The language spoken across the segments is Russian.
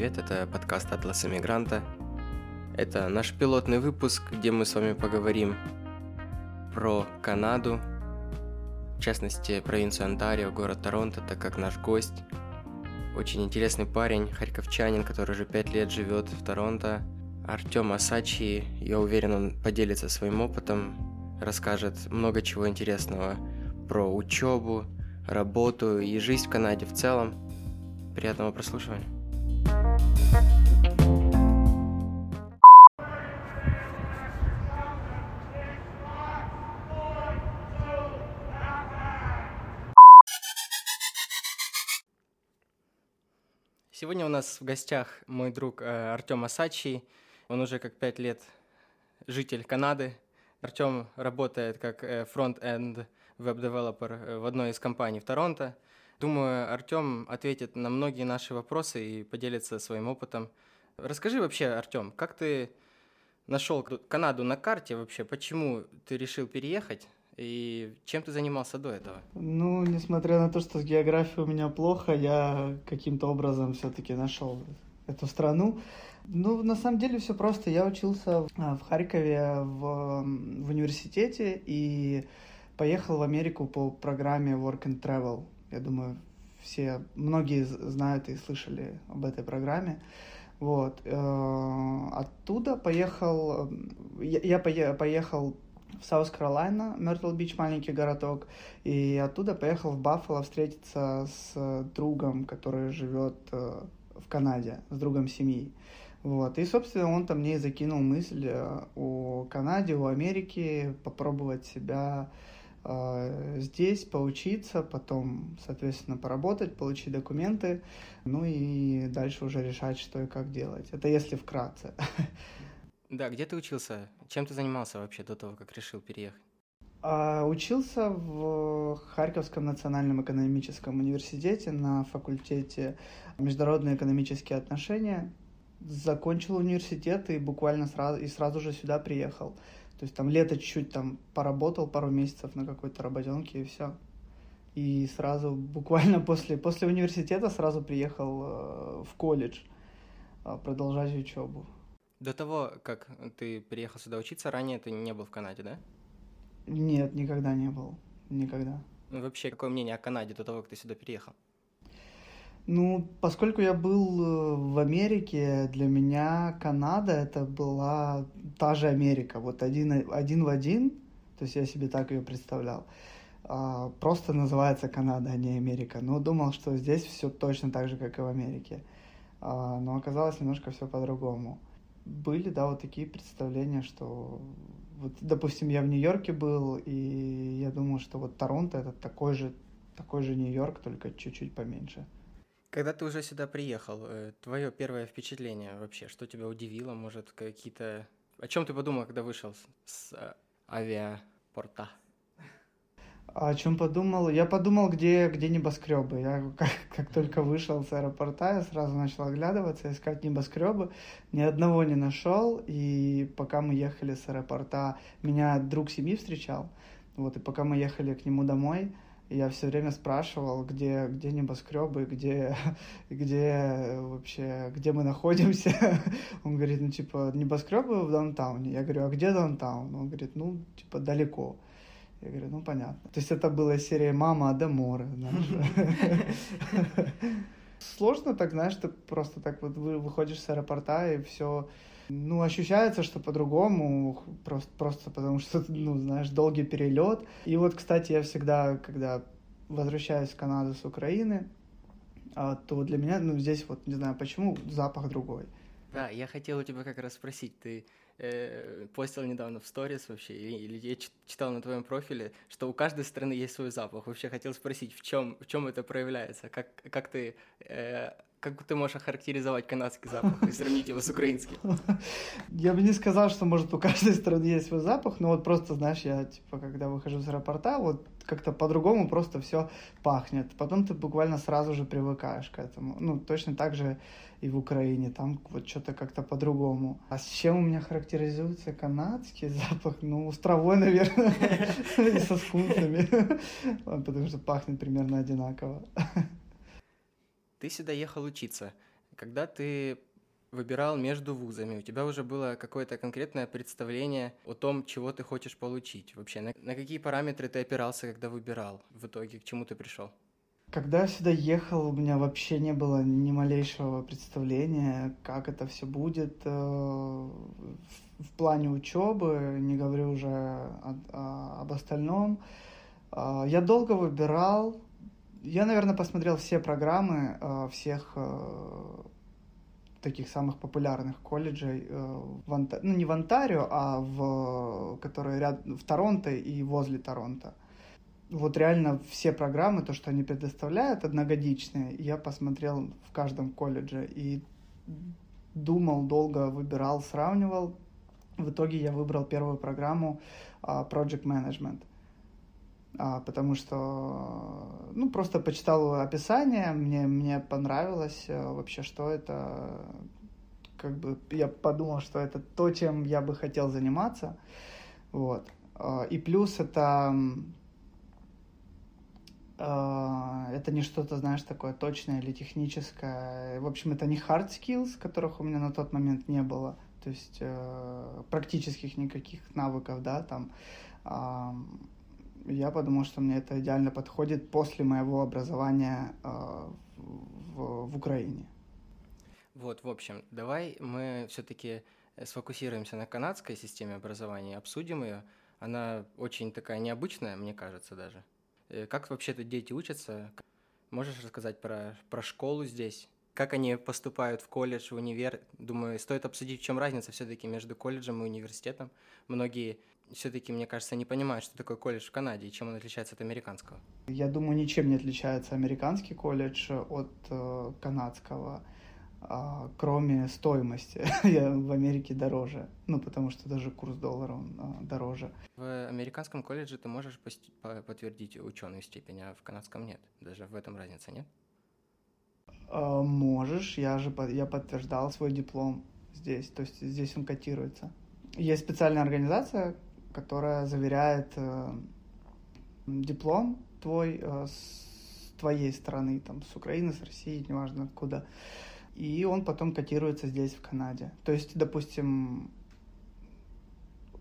привет, это подкаст «Атлас Эмигранта». Это наш пилотный выпуск, где мы с вами поговорим про Канаду, в частности, провинцию Онтарио, город Торонто, так как наш гость очень интересный парень, харьковчанин, который уже пять лет живет в Торонто, Артем Асачи. Я уверен, он поделится своим опытом, расскажет много чего интересного про учебу, работу и жизнь в Канаде в целом. Приятного прослушивания. Сегодня у нас в гостях мой друг э, Артем Асачи. Он уже как пять лет житель Канады. Артем работает как э, front-end web developer э, в одной из компаний в Торонто. Думаю, Артем ответит на многие наши вопросы и поделится своим опытом. Расскажи вообще, Артем, как ты нашел Канаду на карте вообще? Почему ты решил переехать? И чем ты занимался до этого? Ну, несмотря на то, что с географией у меня плохо, я каким-то образом все-таки нашел эту страну. Ну, на самом деле все просто. Я учился в Харькове в, в университете и поехал в Америку по программе Work and Travel. Я думаю, все, многие знают и слышали об этой программе. Вот. Э, оттуда поехал, я поехал в South Carolina, Myrtle Beach, маленький городок, и оттуда поехал в Баффало встретиться с другом, который живет э, в Канаде, с другом семьи. Вот. И, собственно, он там мне закинул мысль э, о Канаде, о Америке, попробовать себя э, здесь, поучиться, потом, соответственно, поработать, получить документы, ну и дальше уже решать, что и как делать. Это если вкратце. Да, где ты учился? Чем ты занимался вообще до того, как решил переехать? А, учился в Харьковском национальном экономическом университете на факультете международные экономические отношения. Закончил университет и буквально сразу, и сразу же сюда приехал. То есть там лето чуть-чуть там поработал пару месяцев на какой-то работенке и все. И сразу, буквально после, после университета сразу приехал э, в колледж э, продолжать учебу. До того, как ты приехал сюда учиться, ранее ты не был в Канаде, да? Нет, никогда не был. Никогда. Ну, вообще, какое мнение о Канаде до того, как ты сюда переехал? Ну, поскольку я был э, в Америке, для меня Канада это была та же Америка, вот один, один в один, то есть я себе так ее представлял. А, просто называется Канада, а не Америка. Но думал, что здесь все точно так же, как и в Америке. А, но оказалось немножко все по-другому были, да, вот такие представления, что вот, допустим, я в Нью-Йорке был, и я думал, что вот Торонто это такой же, такой же Нью-Йорк, только чуть-чуть поменьше. Когда ты уже сюда приехал, э, твое первое впечатление вообще, что тебя удивило, может, какие-то... О чем ты подумал, когда вышел с, э, авиапорта? О чем подумал? Я подумал, где, где небоскребы. Я как, как только вышел с аэропорта, я сразу начал оглядываться, искать небоскребы. Ни одного не нашел. И пока мы ехали с аэропорта, меня друг семьи встречал. Вот, и пока мы ехали к нему домой, я все время спрашивал, где, где небоскребы, где, где вообще, где мы находимся. Он говорит, ну, типа, небоскребы в даунтауне. Я говорю, а где даунтаун? Он говорит, ну, типа, далеко. Я говорю, ну понятно. То есть это была серия «Мама Адамора», Сложно так, знаешь, ты просто так вот выходишь с аэропорта и все, ну, ощущается, что по-другому, просто, просто потому что, ну, знаешь, долгий перелет. И вот, кстати, я всегда, когда возвращаюсь в Канаду с Украины, а, то для меня, ну, здесь вот, не знаю почему, запах другой. Да, я хотел у тебя как раз спросить, ты э, постил недавно в сторис вообще, или я читал на твоем профиле, что у каждой страны есть свой запах. Вообще хотел спросить, в чем, в чем это проявляется? Как, как ты э, как ты можешь охарактеризовать канадский запах и сравнить его с украинским? Я бы не сказал, что, может, у каждой страны есть свой запах, но вот просто, знаешь, я, типа, когда выхожу с аэропорта, вот как-то по-другому просто все пахнет. Потом ты буквально сразу же привыкаешь к этому. Ну, точно так же и в Украине, там вот что-то как-то по-другому. А с чем у меня характеризуется канадский запах? Ну, с травой, наверное, со скунсами, потому что пахнет примерно одинаково. Ты сюда ехал учиться. Когда ты выбирал между вузами, у тебя уже было какое-то конкретное представление о том, чего ты хочешь получить вообще? На, на какие параметры ты опирался, когда выбирал? В итоге к чему ты пришел? Когда я сюда ехал, у меня вообще не было ни малейшего представления, как это все будет э, в плане учебы, не говорю уже об остальном. Э, я долго выбирал. Я, наверное, посмотрел все программы э, всех таких самых популярных колледжей в Онта... ну не в Онтарио, а в которые ряд в Торонто и возле Торонто вот реально все программы, то, что они предоставляют, одногодичные, я посмотрел в каждом колледже и думал, долго выбирал, сравнивал. В итоге я выбрал первую программу uh, Project Management, uh, потому что, ну, просто почитал описание, мне, мне понравилось uh, вообще, что это, как бы, я подумал, что это то, чем я бы хотел заниматься, вот. И плюс это а, это не что-то, знаешь, такое точное или техническое. В общем, это не hard skills, которых у меня на тот момент не было, то есть э, практических никаких навыков, да, там. Э, я подумал, что мне это идеально подходит после моего образования э, в, в Украине. Вот, в общем, давай мы все-таки сфокусируемся на канадской системе образования, обсудим ее. Она очень такая необычная, мне кажется, даже. Э, как вообще-то дети учатся? Можешь рассказать про, про школу здесь? Как они поступают в колледж, в универ? Думаю, стоит обсудить, в чем разница все-таки между колледжем и университетом. Многие все-таки, мне кажется, не понимают, что такое колледж в Канаде и чем он отличается от американского. Я думаю, ничем не отличается американский колледж от э, канадского. А, кроме стоимости. Я в Америке дороже. Ну, потому что даже курс доллара он а, дороже. В американском колледже ты можешь подтвердить ученую степень, а в канадском нет. Даже в этом разница нет? А, можешь. Я же я подтверждал свой диплом здесь. То есть здесь он котируется. Есть специальная организация, которая заверяет э, диплом твой э, с твоей стороны, там, с Украины, с России, неважно откуда и он потом котируется здесь, в Канаде. То есть, допустим,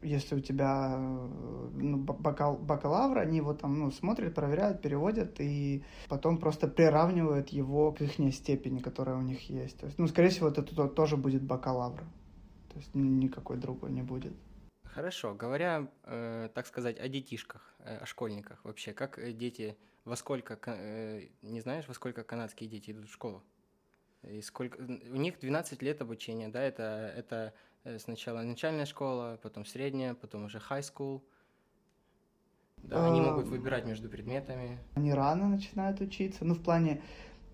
если у тебя ну, бакал, бакалавр, они его там ну, смотрят, проверяют, переводят и потом просто приравнивают его к их степени, которая у них есть. То есть, ну, скорее всего, это тоже будет бакалавр. То есть никакой другой не будет. Хорошо. Говоря, э, так сказать, о детишках, э, о школьниках вообще, как дети, во сколько, э, не знаешь, во сколько канадские дети идут в школу? И сколько... У них 12 лет обучения, да, это, это э, сначала начальная школа, потом средняя, потом уже high school. Да, они могут а, выбирать между предметами. Они рано начинают учиться, ну, в плане,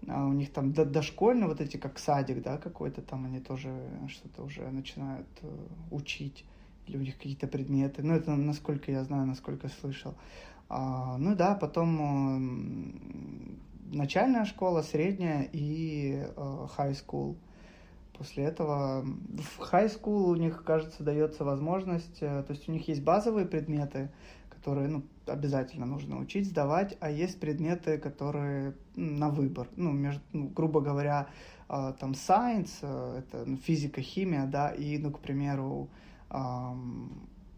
а, у них там дошкольно, вот эти как садик, да, какой-то там, они тоже что-то уже начинают э, учить, или у них какие-то предметы, ну, это насколько я знаю, насколько слышал. А, ну да, потом начальная школа, средняя и э, high school. После этого в high school у них, кажется, дается возможность, э, то есть у них есть базовые предметы, которые ну, обязательно нужно учить, сдавать, а есть предметы, которые на выбор. Ну, между, ну грубо говоря, э, там science, это ну, физика, химия, да, и, ну, к примеру,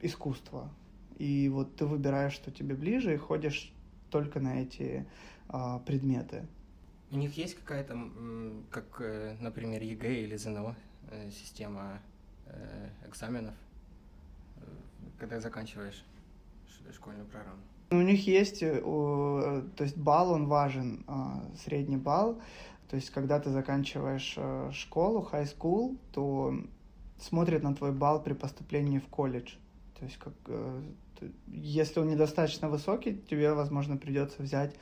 искусство. И вот ты выбираешь, что тебе ближе, и ходишь только на эти а, предметы. У них есть какая-то, как, э, например, ЕГЭ или ЗНО, э, система э, экзаменов, когда заканчиваешь школьную программу? У них есть, то есть балл, он важен, а, средний балл. То есть, когда ты заканчиваешь школу, high school, то смотрят на твой балл при поступлении в колледж. То есть, как, если он недостаточно высокий, тебе, возможно, придется взять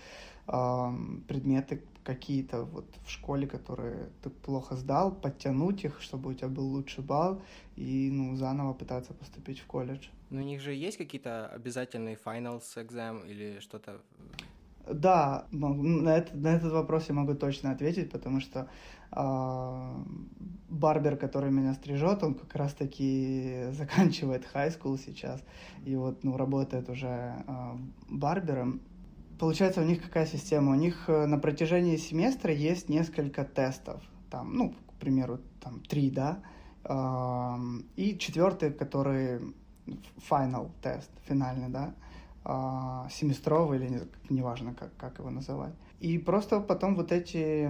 предметы какие-то вот в школе, которые ты плохо сдал, подтянуть их, чтобы у тебя был лучший балл, и ну, заново пытаться поступить в колледж. Но у них же есть какие-то обязательные finals exam или что-то? Да, на, это, на этот вопрос я могу точно ответить, потому что э, барбер, который меня стрижет, он как раз-таки заканчивает high school сейчас, и вот ну, работает уже э, барбером, Получается, у них какая система? У них э, на протяжении семестра есть несколько тестов. Там, ну, к примеру, там три, да, и четвертый, который final тест, финальный, да, а, семестровый или неважно, как, как его называть. И просто потом вот эти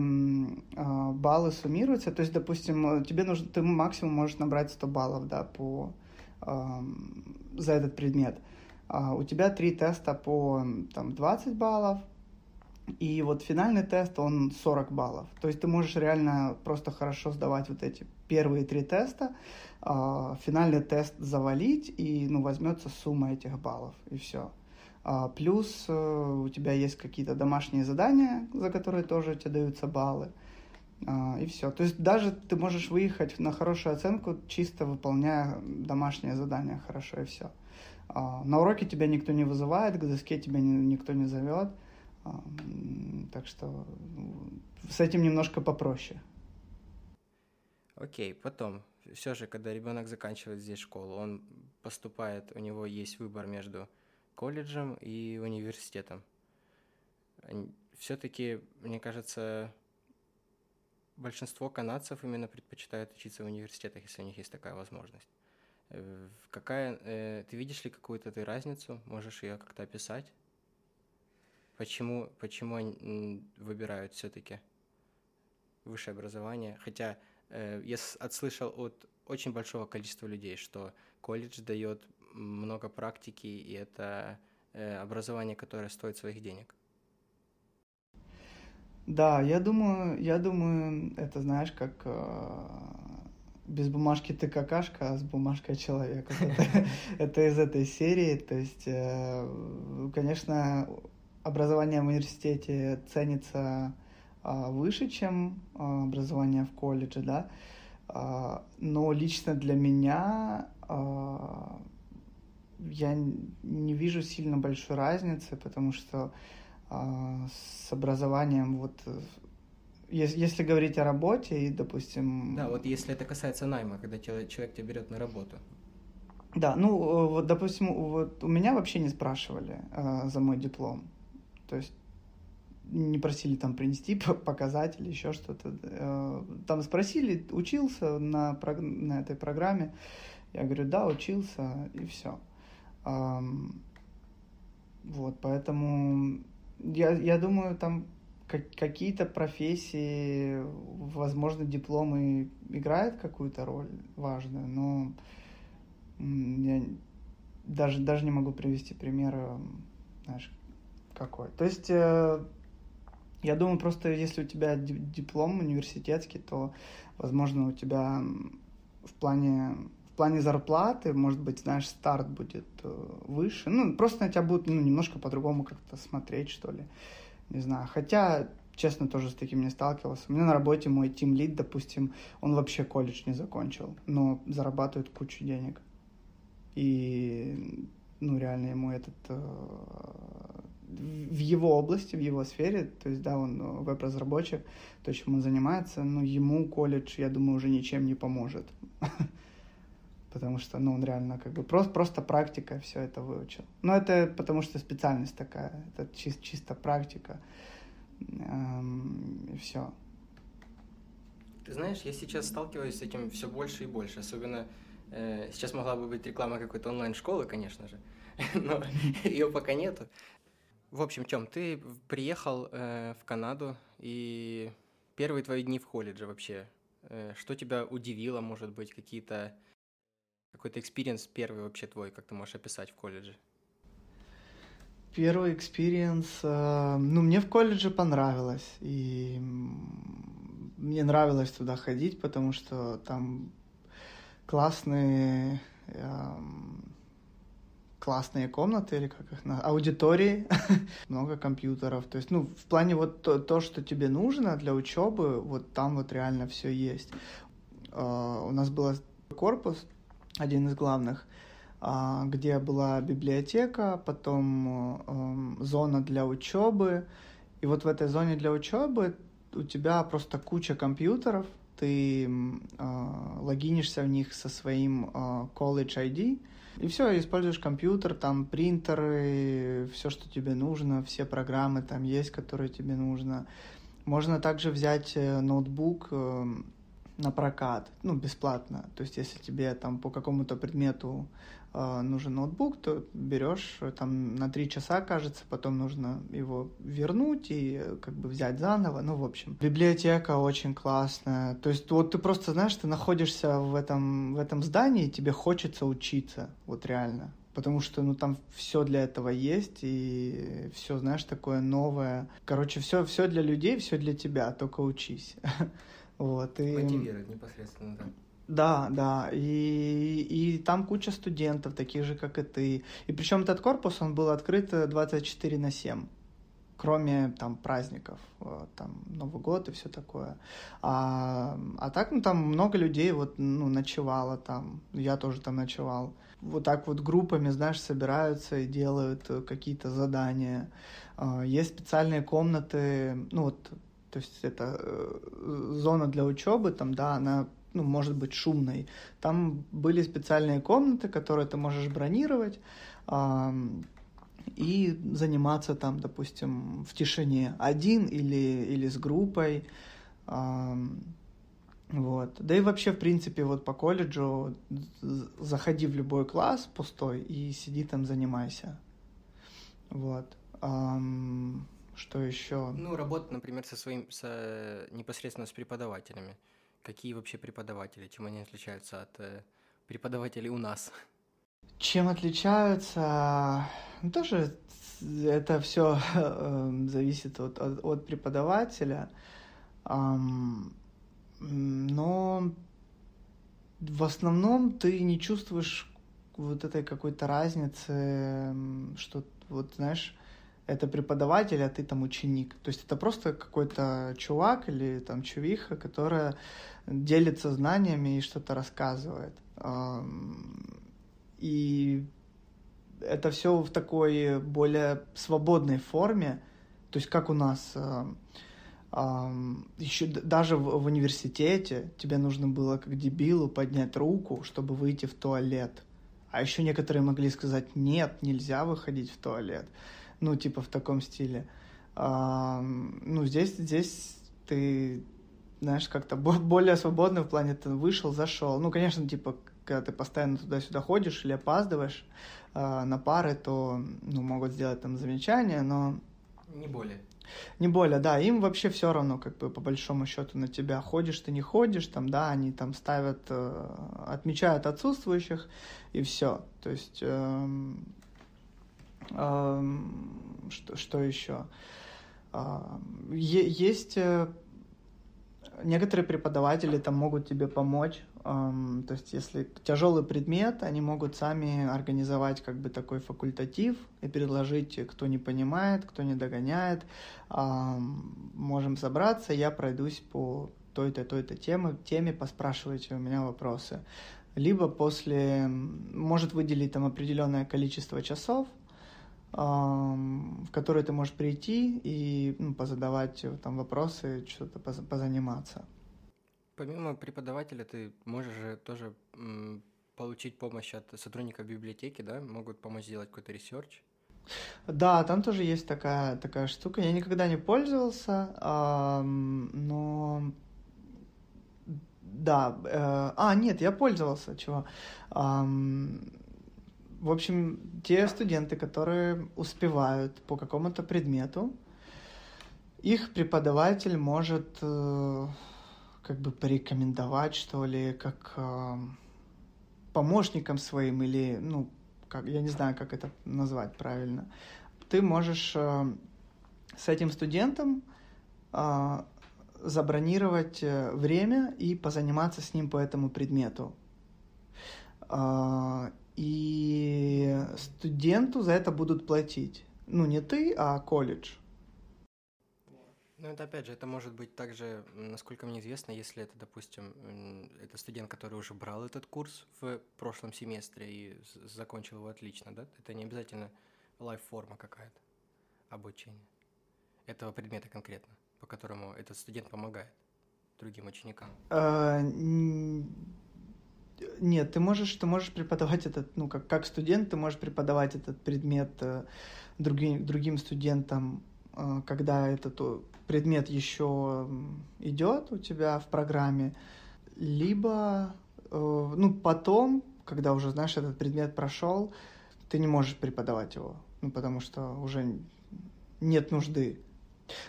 а, баллы суммируются. То есть, допустим, тебе нужно, ты максимум можешь набрать 100 баллов, да, по, за этот предмет. А у тебя три теста по там, 20 баллов, и вот финальный тест, он 40 баллов. То есть ты можешь реально просто хорошо сдавать вот эти первые три теста, финальный тест завалить, и ну, возьмется сумма этих баллов, и все. А, плюс э, у тебя есть какие-то домашние задания, за которые тоже тебе даются баллы. А, и все. То есть даже ты можешь выехать на хорошую оценку, чисто выполняя домашнее задание хорошо, и все. А, на уроке тебя никто не вызывает, к доске тебя никто не зовет. Так что ну, с этим немножко попроще. Окей, потом, все же, когда ребенок заканчивает здесь школу, он поступает, у него есть выбор между колледжем и университетом. Все-таки, мне кажется, большинство канадцев именно предпочитают учиться в университетах, если у них есть такая возможность. Э, какая, э, ты видишь ли какую-то ты разницу? Можешь ее как-то описать? Почему, почему они выбирают все-таки высшее образование? Хотя э, я отслышал от очень большого количества людей, что колледж дает много практики, и это образование, которое стоит своих денег. Да, я думаю, я думаю, это знаешь, как без бумажки ты какашка, а с бумажкой человек. Это из этой серии. То есть, э, конечно, образование в университете ценится а, выше, чем а, образование в колледже, да. А, но лично для меня я не вижу сильно большой разницы, потому что с образованием вот если, если говорить о работе и, допустим... Да, вот если это касается найма, когда человек, человек тебя берет на работу. Да, ну э, вот, допустим, вот у меня вообще не спрашивали э, за мой диплом. То есть не просили там принести, показать или еще что-то. Э, там спросили, учился на, на этой программе. Я говорю, да, учился, и все. Вот, поэтому я, я думаю, там какие-то профессии, возможно, дипломы играют какую-то роль важную, но я даже, даже не могу привести пример, знаешь, какой. То есть, э, я думаю, просто если у тебя диплом университетский, то, возможно, у тебя в плане в плане зарплаты, может быть, знаешь, старт будет э, выше. Ну, просто на тебя будут ну, немножко по-другому как-то смотреть, что ли. Не знаю. Хотя, честно, тоже с таким не сталкивался. У меня на работе мой тим лид, допустим, он вообще колледж не закончил, но зарабатывает кучу денег. И, ну, реально ему этот... Э, в его области, в его сфере, то есть, да, он э, веб-разработчик, то, чем он занимается, но ему колледж, я думаю, уже ничем не поможет. потому что, ну, он реально как бы просто, просто практика все это выучил. Но это потому что специальность такая, это чис, чисто практика, эм, и все. Ты знаешь, я сейчас сталкиваюсь с этим все больше и больше, особенно э, сейчас могла бы быть реклама какой-то онлайн-школы, конечно же, но ее пока нету. В общем, Тём, ты приехал э, в Канаду, и первые твои дни в колледже вообще, э, что тебя удивило, может быть, какие-то какой-то experience первый вообще твой, как ты можешь описать в колледже? Первый experience, э, ну, мне в колледже понравилось, и мне нравилось туда ходить, потому что там классные, эм, классные комнаты, или как их называют, аудитории, много компьютеров, то есть, ну, в плане вот то, то, что тебе нужно для учебы, вот там вот реально все есть. Uh, у нас был корпус, один из главных, а, где была библиотека, потом эм, зона для учебы. И вот в этой зоне для учебы у тебя просто куча компьютеров, ты э, логинишься в них со своим э, College ID, и все, используешь компьютер, там принтеры, все, что тебе нужно, все программы там есть, которые тебе нужно. Можно также взять э, ноутбук, э, на прокат, ну, бесплатно. То есть, если тебе там по какому-то предмету э, нужен ноутбук, то берешь там на три часа, кажется, потом нужно его вернуть и как бы взять заново. Ну, в общем, библиотека очень классная. То есть, вот ты просто, знаешь, ты находишься в этом, в этом здании, и тебе хочется учиться, вот реально. Потому что, ну, там все для этого есть, и все, знаешь, такое новое. Короче, все, все для людей, все для тебя, только учись. Вот, и... Мотивирует непосредственно, да. Да, да, и, и там куча студентов, таких же, как и ты. И причем этот корпус, он был открыт 24 на 7, кроме там праздников, там Новый год и все такое. А, а так, ну, там много людей вот, ну, ночевало там, я тоже там ночевал. Вот так вот группами, знаешь, собираются и делают какие-то задания. Есть специальные комнаты, ну, вот то есть это э, зона для учебы, там, да, она ну, может быть шумной. Там были специальные комнаты, которые ты можешь бронировать э, и заниматься там, допустим, в тишине один или, или с группой. Э, вот. Да и вообще, в принципе, вот по колледжу заходи в любой класс пустой и сиди там, занимайся. Вот. Um, что еще? Ну, работа, например, со своим, со, непосредственно с преподавателями. Какие вообще преподаватели? Чем они отличаются от э, преподавателей у нас? Чем отличаются? Ну, тоже это все э, зависит от, от, от преподавателя. Um, но в основном ты не чувствуешь вот этой какой-то разницы, что вот, знаешь, это преподаватель, а ты там ученик. То есть это просто какой-то чувак или там чувиха, которая делится знаниями и что-то рассказывает. И это все в такой более свободной форме, то есть как у нас еще даже в, университете тебе нужно было как дебилу поднять руку, чтобы выйти в туалет. А еще некоторые могли сказать, нет, нельзя выходить в туалет ну, типа в таком стиле. А, ну, здесь, здесь ты, знаешь, как-то более свободно в плане ты вышел, зашел. Ну, конечно, типа, когда ты постоянно туда-сюда ходишь или опаздываешь а, на пары, то, ну, могут сделать там замечания, но... Не более. Не более, да, им вообще все равно, как бы по большому счету на тебя ходишь ты не ходишь, там, да, они там ставят, э, отмечают отсутствующих и все, то есть э, что, что еще? Есть э, некоторые преподаватели там могут тебе помочь. То есть, если тяжелый предмет, они могут сами организовать как бы такой факультатив и предложить, кто не понимает, кто не догоняет. Можем собраться, я пройдусь по той-то, той-то теме, теме, поспрашивайте у меня вопросы. Либо после, может выделить там определенное количество часов, в который ты можешь прийти и ну, позадавать э, там вопросы, что-то позаниматься. Помимо преподавателя, ты можешь же тоже получить помощь от сотрудников библиотеки, да? Могут помочь сделать какой-то research. Да, там тоже есть такая, такая штука. Я никогда не пользовался, но да, э, а, нет, я пользовался, чего. В общем, те студенты, которые успевают по какому-то предмету, их преподаватель может э, как бы порекомендовать, что ли, как э, помощникам своим или, ну, как, я не знаю, как это назвать правильно. Ты можешь э, с этим студентом э, забронировать э, время и позаниматься с ним по этому предмету. Э, и студенту за это будут платить. Ну, не ты, а колледж. Ну, это опять же, это может быть также, насколько мне известно, если это, допустим, это студент, который уже брал этот курс в прошлом семестре и закончил его отлично, да? Это не обязательно лайф-форма какая-то обучения этого предмета конкретно, по которому этот студент помогает другим ученикам. Нет, ты можешь, ты можешь преподавать этот, ну, как, как студент, ты можешь преподавать этот предмет э, другим, другим студентам, э, когда этот предмет еще идет у тебя в программе. либо, э, ну, потом, когда уже, знаешь, этот предмет прошел, ты не можешь преподавать его, ну, потому что уже нет нужды.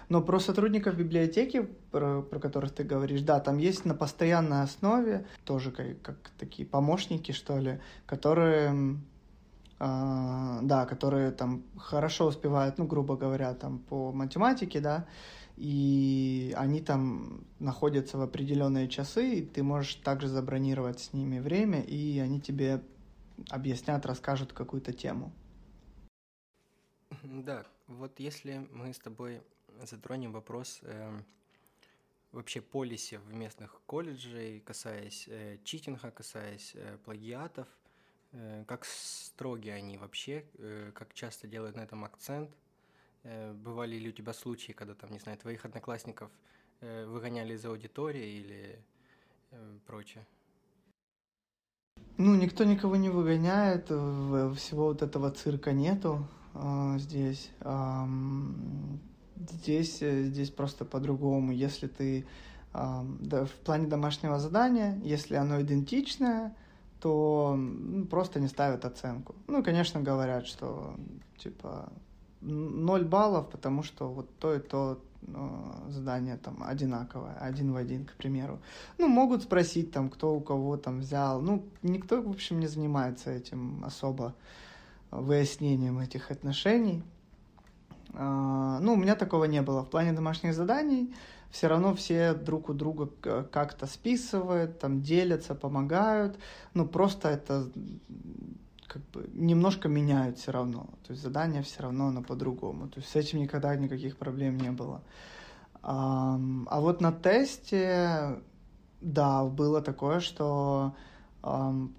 Но про сотрудников библиотеки, про, про которых ты говоришь, да, там есть на постоянной основе тоже как, как такие помощники, что ли, которые, э, да, которые там хорошо успевают, ну, грубо говоря, там по математике, да, и они там находятся в определенные часы, и ты можешь также забронировать с ними время, и они тебе объяснят, расскажут какую-то тему. Да, вот если мы с тобой затронем вопрос э, вообще полиси в местных колледжей, касаясь э, читинга, касаясь э, плагиатов, э, как строги они вообще, э, как часто делают на этом акцент – Э, бывали ли у тебя случаи, когда там, не знаю, твоих одноклассников э, выгоняли из аудитории или э, прочее? Ну, никто никого не выгоняет, всего вот этого цирка нету здесь. Здесь, здесь просто по-другому. Если ты да, в плане домашнего задания, если оно идентичное, то ну, просто не ставят оценку. Ну, конечно, говорят, что типа 0 баллов, потому что вот то и то э, задание там одинаковое, один в один, к примеру. Ну, могут спросить там, кто у кого там взял. Ну, никто, в общем, не занимается этим особо выяснением этих отношений. А, ну, у меня такого не было. В плане домашних заданий все равно все друг у друга как-то списывают, там делятся, помогают. Ну, просто это как бы немножко меняют все равно. То есть задание все равно оно по-другому. То есть с этим никогда никаких проблем не было. А, а вот на тесте, да, было такое, что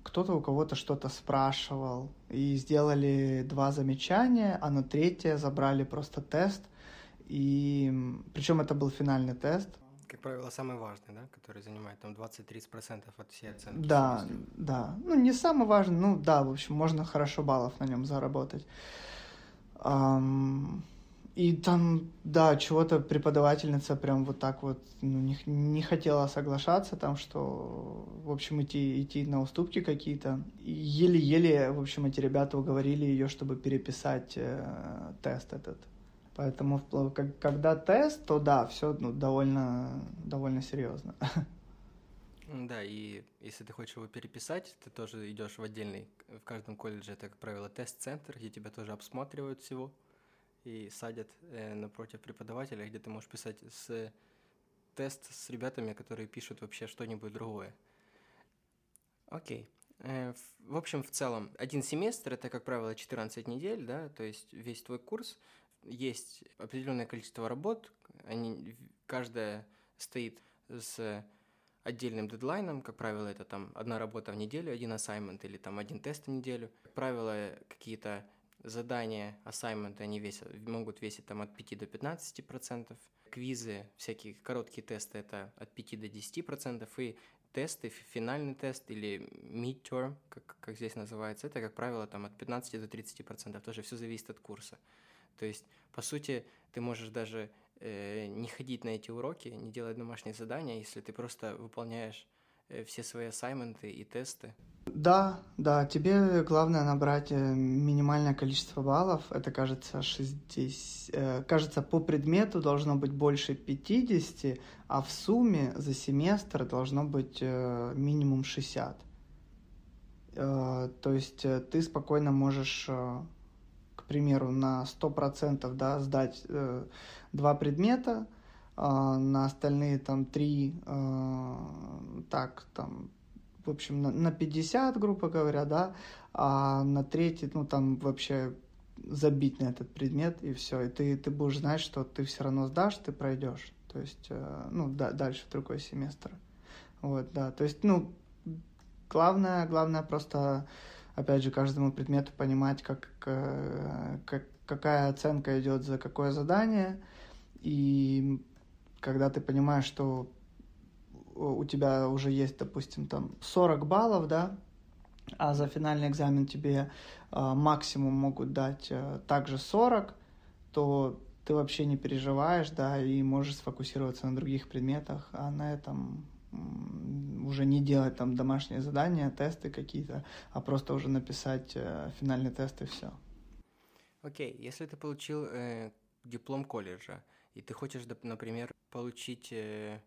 кто-то у кого-то что-то спрашивал, и сделали два замечания, а на третье забрали просто тест. И причем это был финальный тест как правило, самый важный, да, который занимает там 20-30% от всей оценки. Да, да. Ну, не самый важный, ну да, в общем, можно хорошо баллов на нем заработать. Um, и там, да, чего-то преподавательница прям вот так вот ну, не, не хотела соглашаться, там, что, в общем, идти, идти на уступки какие-то. Еле-еле, в общем, эти ребята уговорили ее, чтобы переписать э, тест этот. Поэтому когда тест, то да, все ну, довольно, довольно серьезно. Да, и если ты хочешь его переписать, ты тоже идешь в отдельный, в каждом колледже это, как правило, тест-центр, где тебя тоже обсматривают всего и садят э, напротив преподавателя, где ты можешь писать с тест с ребятами, которые пишут вообще что-нибудь другое. Окей. Э, в, общем, в целом, один семестр это, как правило, 14 недель, да, то есть весь твой курс есть определенное количество работ, они, каждая стоит с отдельным дедлайном, как правило, это там одна работа в неделю, один ассаймент или там один тест в неделю. Как правило, какие-то задания, ассайменты, они весят, могут весить там от 5 до 15 процентов. Квизы, всякие короткие тесты, это от 5 до 10 процентов. И тесты, финальный тест или midterm, как, как здесь называется, это, как правило, там от 15 до 30 процентов. Тоже все зависит от курса. То есть, по сути, ты можешь даже э, не ходить на эти уроки, не делать домашние задания, если ты просто выполняешь все свои ассайменты и тесты. Да, да, тебе главное набрать э, минимальное количество баллов. Это, кажется, 60... Э, кажется, по предмету должно быть больше 50, а в сумме за семестр должно быть э, минимум 60. Э, то есть э, ты спокойно можешь э, примеру, на 100% да, сдать э, два предмета, э, на остальные там три, э, так, там, в общем, на, на 50, грубо говоря, да, а на третий, ну, там вообще забить на этот предмет, и все, и ты, ты будешь знать, что ты все равно сдашь, ты пройдешь, то есть, э, ну, да, дальше другой семестр. Вот, да, то есть, ну, главное, главное просто опять же, каждому предмету понимать, как, как, какая оценка идет за какое задание. И когда ты понимаешь, что у тебя уже есть, допустим, там 40 баллов, да, а за финальный экзамен тебе э, максимум могут дать э, также 40, то ты вообще не переживаешь, да, и можешь сфокусироваться на других предметах, а на этом уже не делать там домашние задания, тесты какие-то, а просто уже написать э, финальный тест и все. Окей, okay. если ты получил э, диплом колледжа, и ты хочешь, например, получить э,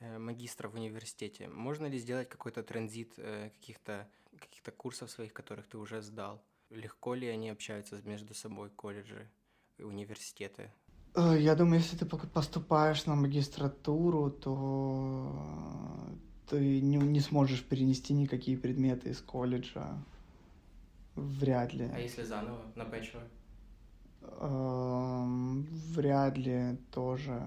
э, магистра в университете, можно ли сделать какой-то транзит э, каких-то каких-то курсов своих, которых ты уже сдал? Легко ли они общаются между собой, колледжи и университеты? Я думаю, если ты поступаешь на магистратуру, то ты не, не сможешь перенести никакие предметы из колледжа. Вряд ли. А если заново, на bachelor? Вряд ли тоже.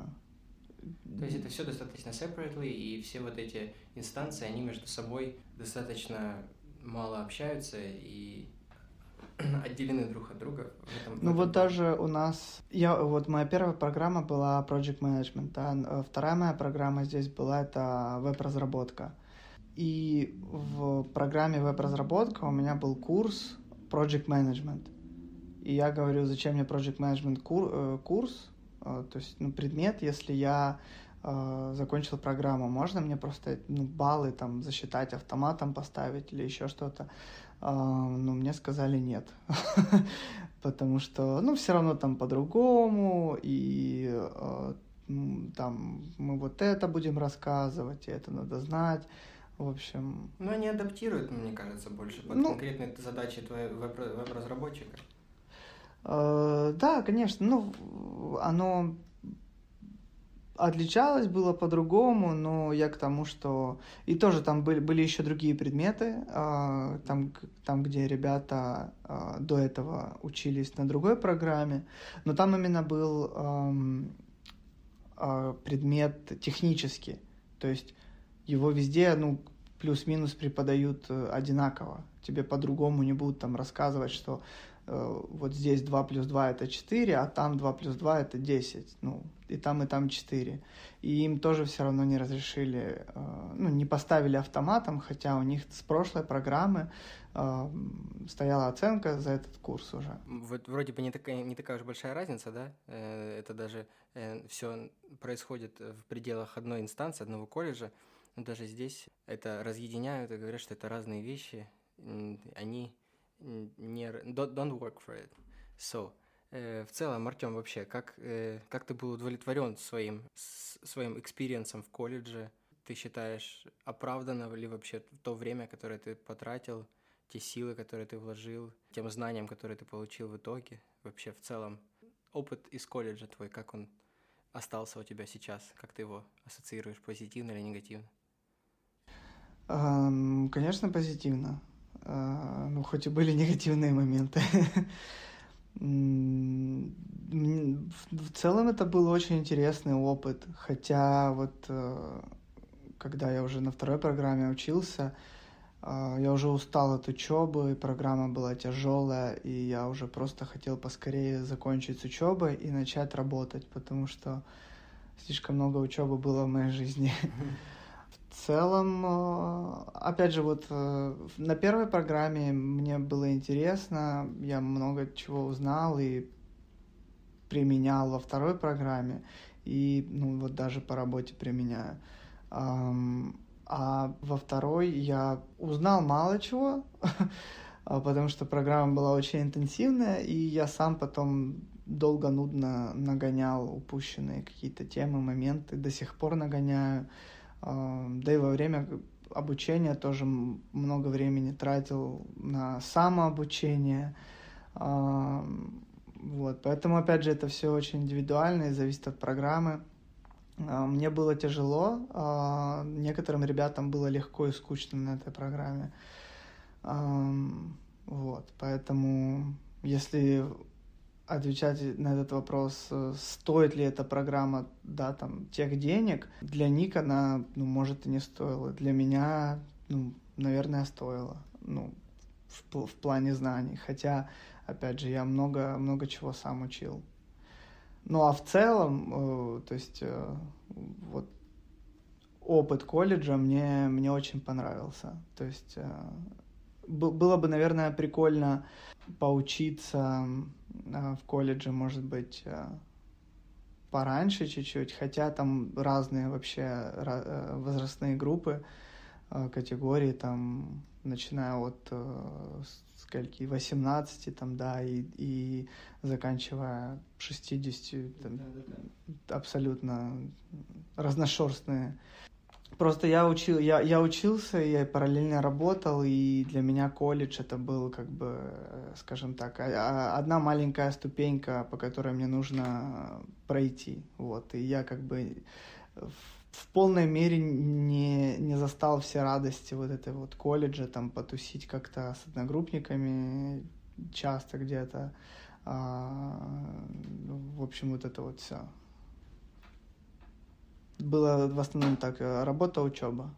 То есть это все достаточно separately, и все вот эти инстанции, они между собой достаточно мало общаются и отделены друг от друга. В этом, ну в вот даже у нас, я вот моя первая программа была Project Management, а э, вторая моя программа здесь была это веб-разработка. И в программе веб-разработка у меня был курс Project Management. И я говорю, зачем мне Project Management кур, э, курс, э, то есть ну, предмет, если я э, закончил программу, можно мне просто ну, баллы там засчитать автоматом поставить или еще что-то. Э, ну, мне сказали нет. Потому что, ну, все равно там по-другому, и э, там мы вот это будем рассказывать, и это надо знать. В общем... Ну, они адаптируют, мне кажется, больше под ну, конкретные задачи твоего веб-разработчика. Э, да, конечно, ну, оно отличалось, было по-другому, но я к тому, что... И тоже там были, были еще другие предметы, э, там, там, где ребята э, до этого учились на другой программе, но там именно был эм, предмет технический, то есть его везде, ну, плюс-минус преподают одинаково. Тебе по-другому не будут там рассказывать, что вот здесь 2 плюс 2 это 4, а там 2 плюс 2 это 10. Ну, и там, и там 4. И им тоже все равно не разрешили, э, ну, не поставили автоматом, хотя у них с прошлой программы э, стояла оценка за этот курс уже. Вот вроде бы не такая, не такая уж большая разница, да? Это даже все происходит в пределах одной инстанции, одного колледжа. Но даже здесь это разъединяют и говорят, что это разные вещи. Они не, don't work for it. So, э, в целом, Артем, вообще, как, э, как ты был удовлетворен своим, своим experience ом в колледже? Ты считаешь, оправдано ли вообще то время, которое ты потратил, те силы, которые ты вложил, тем знаниям, которые ты получил в итоге? Вообще, в целом, опыт из колледжа твой, как он остался у тебя сейчас? Как ты его ассоциируешь, позитивно или негативно? Конечно, позитивно. А, ну, хоть и были негативные моменты. В целом это был очень интересный опыт, хотя вот э, когда я уже на второй программе учился, э, я уже устал от учебы, программа была тяжелая, и я уже просто хотел поскорее закончить с учебой и начать работать, потому что слишком много учебы было в моей жизни. В целом, э, опять же, вот э, на первой программе мне было интересно, я много чего узнал и применял во второй программе, и ну вот даже по работе применяю. А во второй я узнал мало чего, потому что программа была очень интенсивная, и я сам потом долго нудно нагонял упущенные какие-то темы, моменты, до сих пор нагоняю. Да и во время обучения тоже много времени тратил на самообучение. Вот, поэтому, опять же, это все очень индивидуально и зависит от программы. Мне было тяжело, некоторым ребятам было легко и скучно на этой программе. Вот, поэтому если отвечать на этот вопрос, э, стоит ли эта программа, да, там, тех денег, для Ник она, ну, может, и не стоила. Для меня, ну, наверное, стоила, ну, в, в плане знаний. Хотя, опять же, я много, много чего сам учил. Ну, а в целом, э, то есть, э, вот, опыт колледжа мне, мне очень понравился. То есть, было бы, наверное, прикольно поучиться Э, в колледже, может быть, э, пораньше чуть-чуть, хотя там разные вообще э, возрастные группы. э, категории, там, начиная от э, скольки, 18, там, да, и, и заканчивая 60, там, абсолютно разношерстные. Просто я учил, я, я учился, я параллельно работал, и для меня колледж это был как бы, скажем так, одна маленькая ступенька, по которой мне нужно пройти, вот, и я как бы в полной мере не, не застал все радости вот этой вот колледжа, там, потусить как-то с одногруппниками часто где-то, а, в общем, вот это вот все было в основном так, э, работа, учеба.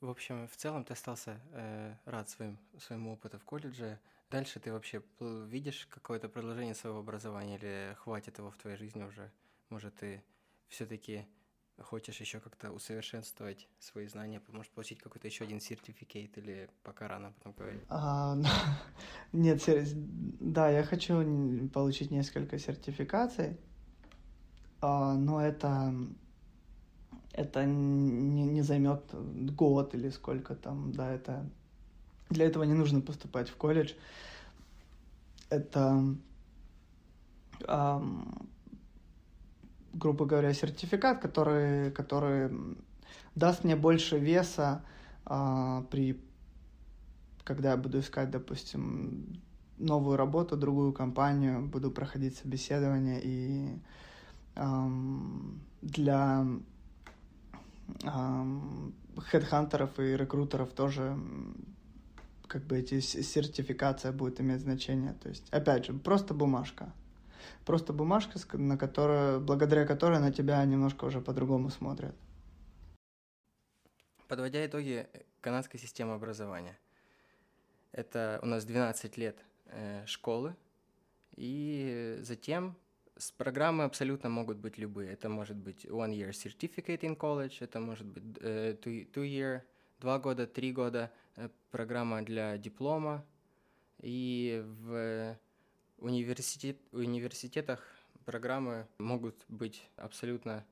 В общем, в целом ты остался э, рад своим, своему опыту в колледже. Дальше ты вообще видишь какое-то продолжение своего образования или хватит его в твоей жизни уже? Может, ты все-таки хочешь еще как-то усовершенствовать свои знания, может получить какой-то еще один сертификат или пока рано потом говорить? А, нет, да, я хочу получить несколько сертификаций, а, но это это не, не займет год или сколько там, да, это для этого не нужно поступать в колледж. Это, эм, грубо говоря, сертификат, который, который даст мне больше веса э, при, когда я буду искать, допустим, новую работу, другую компанию, буду проходить собеседование и эм, для хедхантеров и рекрутеров тоже как бы эти сертификация будет иметь значение. То есть, опять же, просто бумажка. Просто бумажка, на которую, благодаря которой на тебя немножко уже по-другому смотрят. Подводя итоги канадской системы образования. Это у нас 12 лет э, школы, и затем с программы абсолютно могут быть любые. Это может быть one year certificate in college, это может быть uh, two, two year, два года, три года uh, программа для диплома. И в университет, университетах программы могут быть абсолютно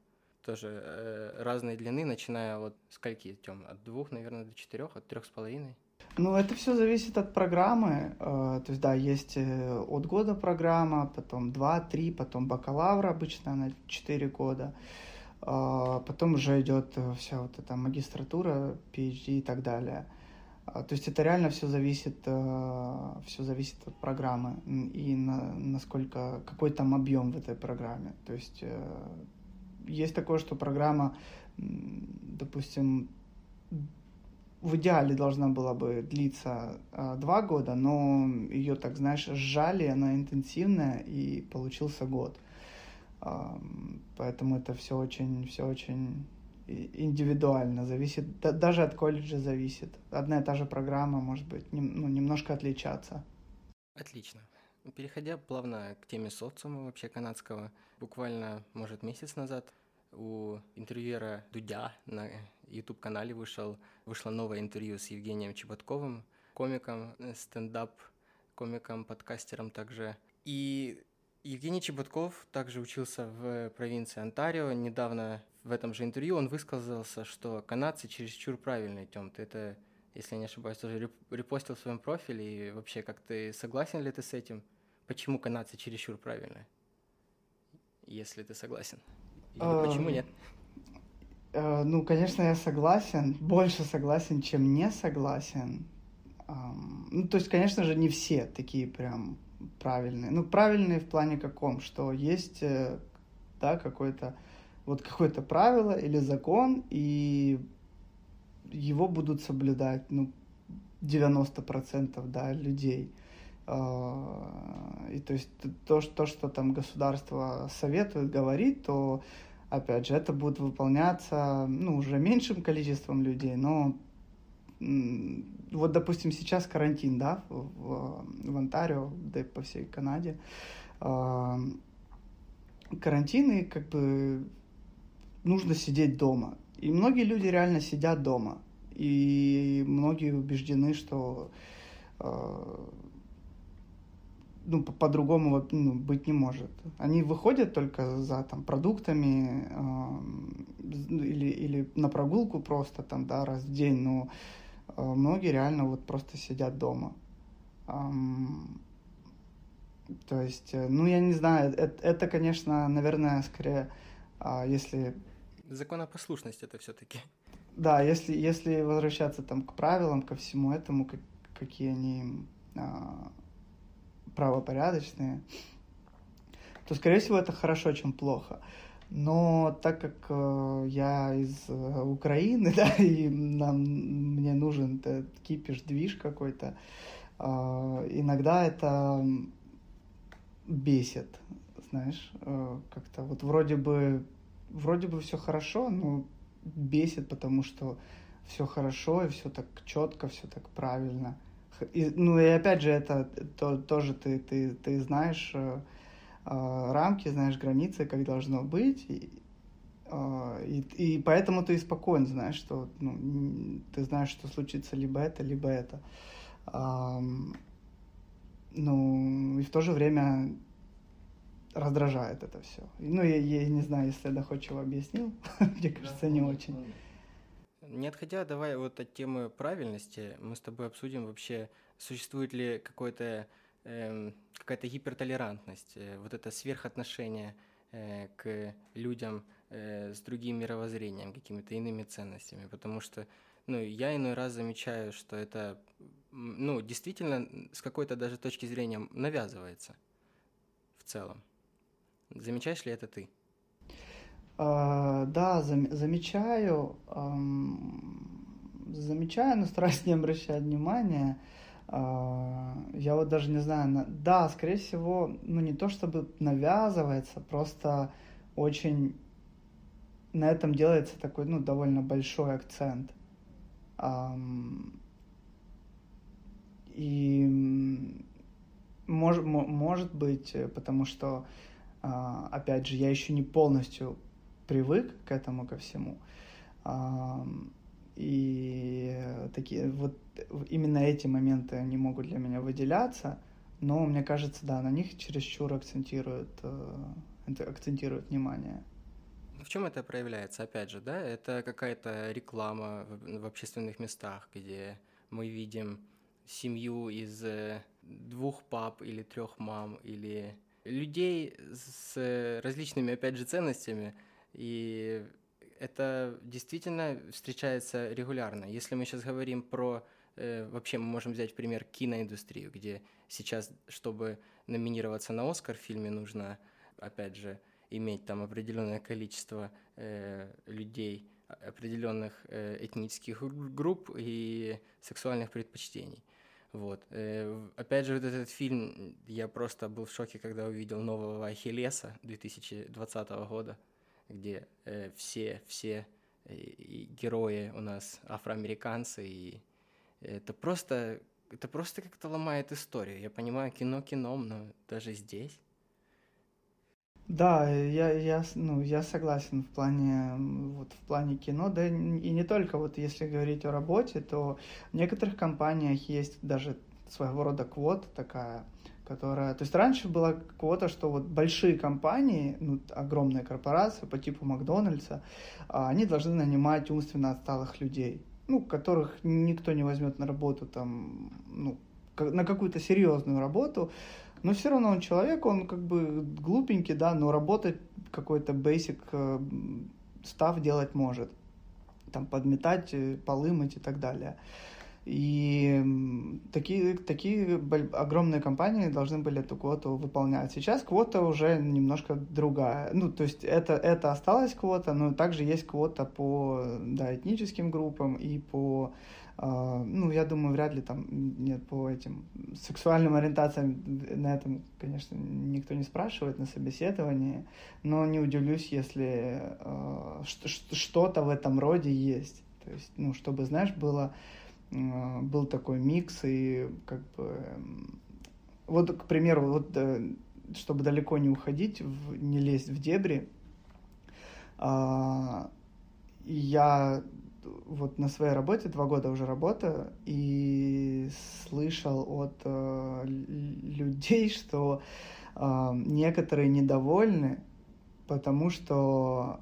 тоже э, разной длины, начиная от скольки, Тём? От двух, наверное, до четырех, от трех с половиной? Ну, это все зависит от программы. Э, то есть, да, есть э, от года программа, потом 2-3, потом бакалавр обычно на 4 года. Э, потом уже идет вся вот эта магистратура, PhD и так далее. То есть это реально все зависит, все зависит от программы и на, насколько, какой там объем в этой программе. То есть есть такое, что программа, допустим, в идеале должна была бы длиться э, два года, но ее, так знаешь, сжали, она интенсивная, и получился год. Э, поэтому это все очень, все очень индивидуально, зависит, да, даже от колледжа зависит. Одна и та же программа может быть нем, ну, немножко отличаться. Отлично. Переходя плавно к теме социума вообще канадского, буквально, может, месяц назад у интервьюера Дудя на YouTube-канале вышел, вышло новое интервью с Евгением Чеботковым, комиком, э, стендап, комиком, подкастером также. И Евгений Чеботков также учился в провинции Онтарио. Недавно в этом же интервью он высказался, что канадцы чересчур правильные, Тём. Ты это, если я не ошибаюсь, тоже репостил в своем профиле. И вообще, как ты согласен ли ты с этим? Почему канадцы чересчур правильные? Если ты согласен. Или почему нет? Э, ну, конечно, я согласен, больше согласен, чем не согласен. Ну, то есть, конечно же, не все такие прям правильные. Ну, правильные в плане каком, что есть, э, да, какое-то вот какое-то правило или закон, и его будут соблюдать, ну, 90% да, людей. А, и то есть то, что, что там государство советует, говорит, то опять же, это будет выполняться, ну, уже меньшим количеством людей, но вот, допустим, сейчас карантин, да, в, в Онтарио, да и по всей Канаде, э, карантин, и как бы нужно сидеть дома. И многие люди реально сидят дома. И многие убеждены, что э, ну, по-другому ну, быть не может. Они выходят только за там, продуктами э, или, или на прогулку просто там, да, раз в день, но э, многие реально вот просто сидят дома. Эм, то есть, э, ну, я не знаю, это, это конечно, наверное, скорее, э, если... Законопослушность это все-таки. Да, если, если возвращаться там к правилам, ко всему этому, как, какие они э, правопорядочные, то, скорее всего, это хорошо, чем плохо. Но так как э, я из э, Украины, да, и нам, мне нужен этот кипиш, движ какой-то, э, иногда это бесит, знаешь, э, как-то вот вроде бы, вроде бы все хорошо, но бесит, потому что все хорошо и все так четко, все так правильно. И, ну и опять же, это то, тоже ты, ты, ты знаешь э, э, рамки, знаешь границы, как должно быть. И, э, и, и поэтому ты спокоен знаешь, что ну, ты знаешь, что случится либо это, либо это. Э, ну, и в то же время раздражает это все. Ну, я, я не знаю, если я доходчиво объяснил, мне кажется, не очень. Не отходя, давай вот от темы правильности, мы с тобой обсудим вообще, существует ли какой-то э, какая-то гипертолерантность, э, вот это сверхотношение э, к людям э, с другим мировоззрением, какими-то иными ценностями, потому что ну, я иной раз замечаю, что это, ну, действительно, с какой-то даже точки зрения навязывается в целом. Замечаешь ли это ты? Uh, да, зам, замечаю, замечаю, но стараюсь не обращать внимания. Uh, я вот даже не знаю, на... да, скорее всего, ну не то чтобы навязывается, просто очень на этом делается такой, ну, довольно большой акцент. И мож, может быть, потому что а, опять же, я еще не полностью привык к этому, ко всему. И такие вот именно эти моменты они могут для меня выделяться, но мне кажется, да, на них чересчур акцентируют, э, акцентируют внимание. В чем это проявляется, опять же, да? Это какая-то реклама в общественных местах, где мы видим семью из э, двух пап или трех мам или людей с различными, опять же, ценностями, и это действительно встречается регулярно. Если мы сейчас говорим про э, вообще мы можем взять пример киноиндустрию, где сейчас, чтобы номинироваться на Оскар в фильме, нужно, опять же, иметь там определенное количество э, людей определенных э, этнических групп и сексуальных предпочтений. Вот. Э, опять же, вот этот фильм, я просто был в шоке, когда увидел нового Ахиллеса 2020 года, где э, все, все э, герои у нас афроамериканцы, и это просто, это просто как-то ломает историю. Я понимаю, кино кином, но даже здесь. Да, я, я, ну, я согласен в плане, вот, в плане кино, да и не только, вот если говорить о работе, то в некоторых компаниях есть даже своего рода квота такая, которая... То есть раньше была квота, что вот большие компании, ну, огромные корпорации по типу Макдональдса, а, они должны нанимать умственно отсталых людей, ну, которых никто не возьмет на работу там, ну, на какую-то серьезную работу, но все равно он человек, он как бы глупенький, да, но работать какой-то basic э, став делать может. Там подметать, э, полы мыть и так далее. И такие, такие огромные компании должны были эту квоту выполнять. Сейчас квота уже немножко другая. Ну, то есть это, это осталась квота, но также есть квота по да, этническим группам и по а, ну, я думаю, вряд ли там нет по этим сексуальным ориентациям на этом, конечно, никто не спрашивает на собеседовании, но не удивлюсь, если э, что-то в этом роде есть. То есть, ну, чтобы, знаешь, было, э, был такой микс и как бы... Вот, к примеру, вот, э, чтобы далеко не уходить, в, не лезть в дебри, э, я вот на своей работе, два года уже работаю, и слышал от э, людей, что э, некоторые недовольны, потому что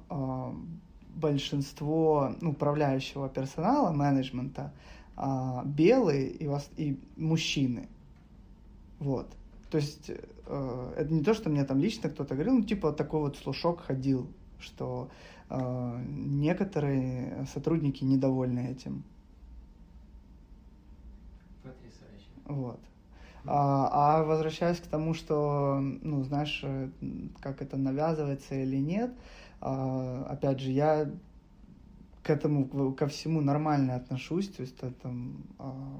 большинство управляющего персонала, менеджмента, белые и, вас, и мужчины. Вот. То есть э, это не то, что мне там лично кто-то говорил, ну типа такой вот слушок ходил, что э, некоторые сотрудники недовольны этим. Потрясающе. Вот. А, а возвращаясь к тому, что, ну, знаешь, э, как это навязывается или нет, а, опять же, я к этому, ко всему нормально отношусь, то есть это, а,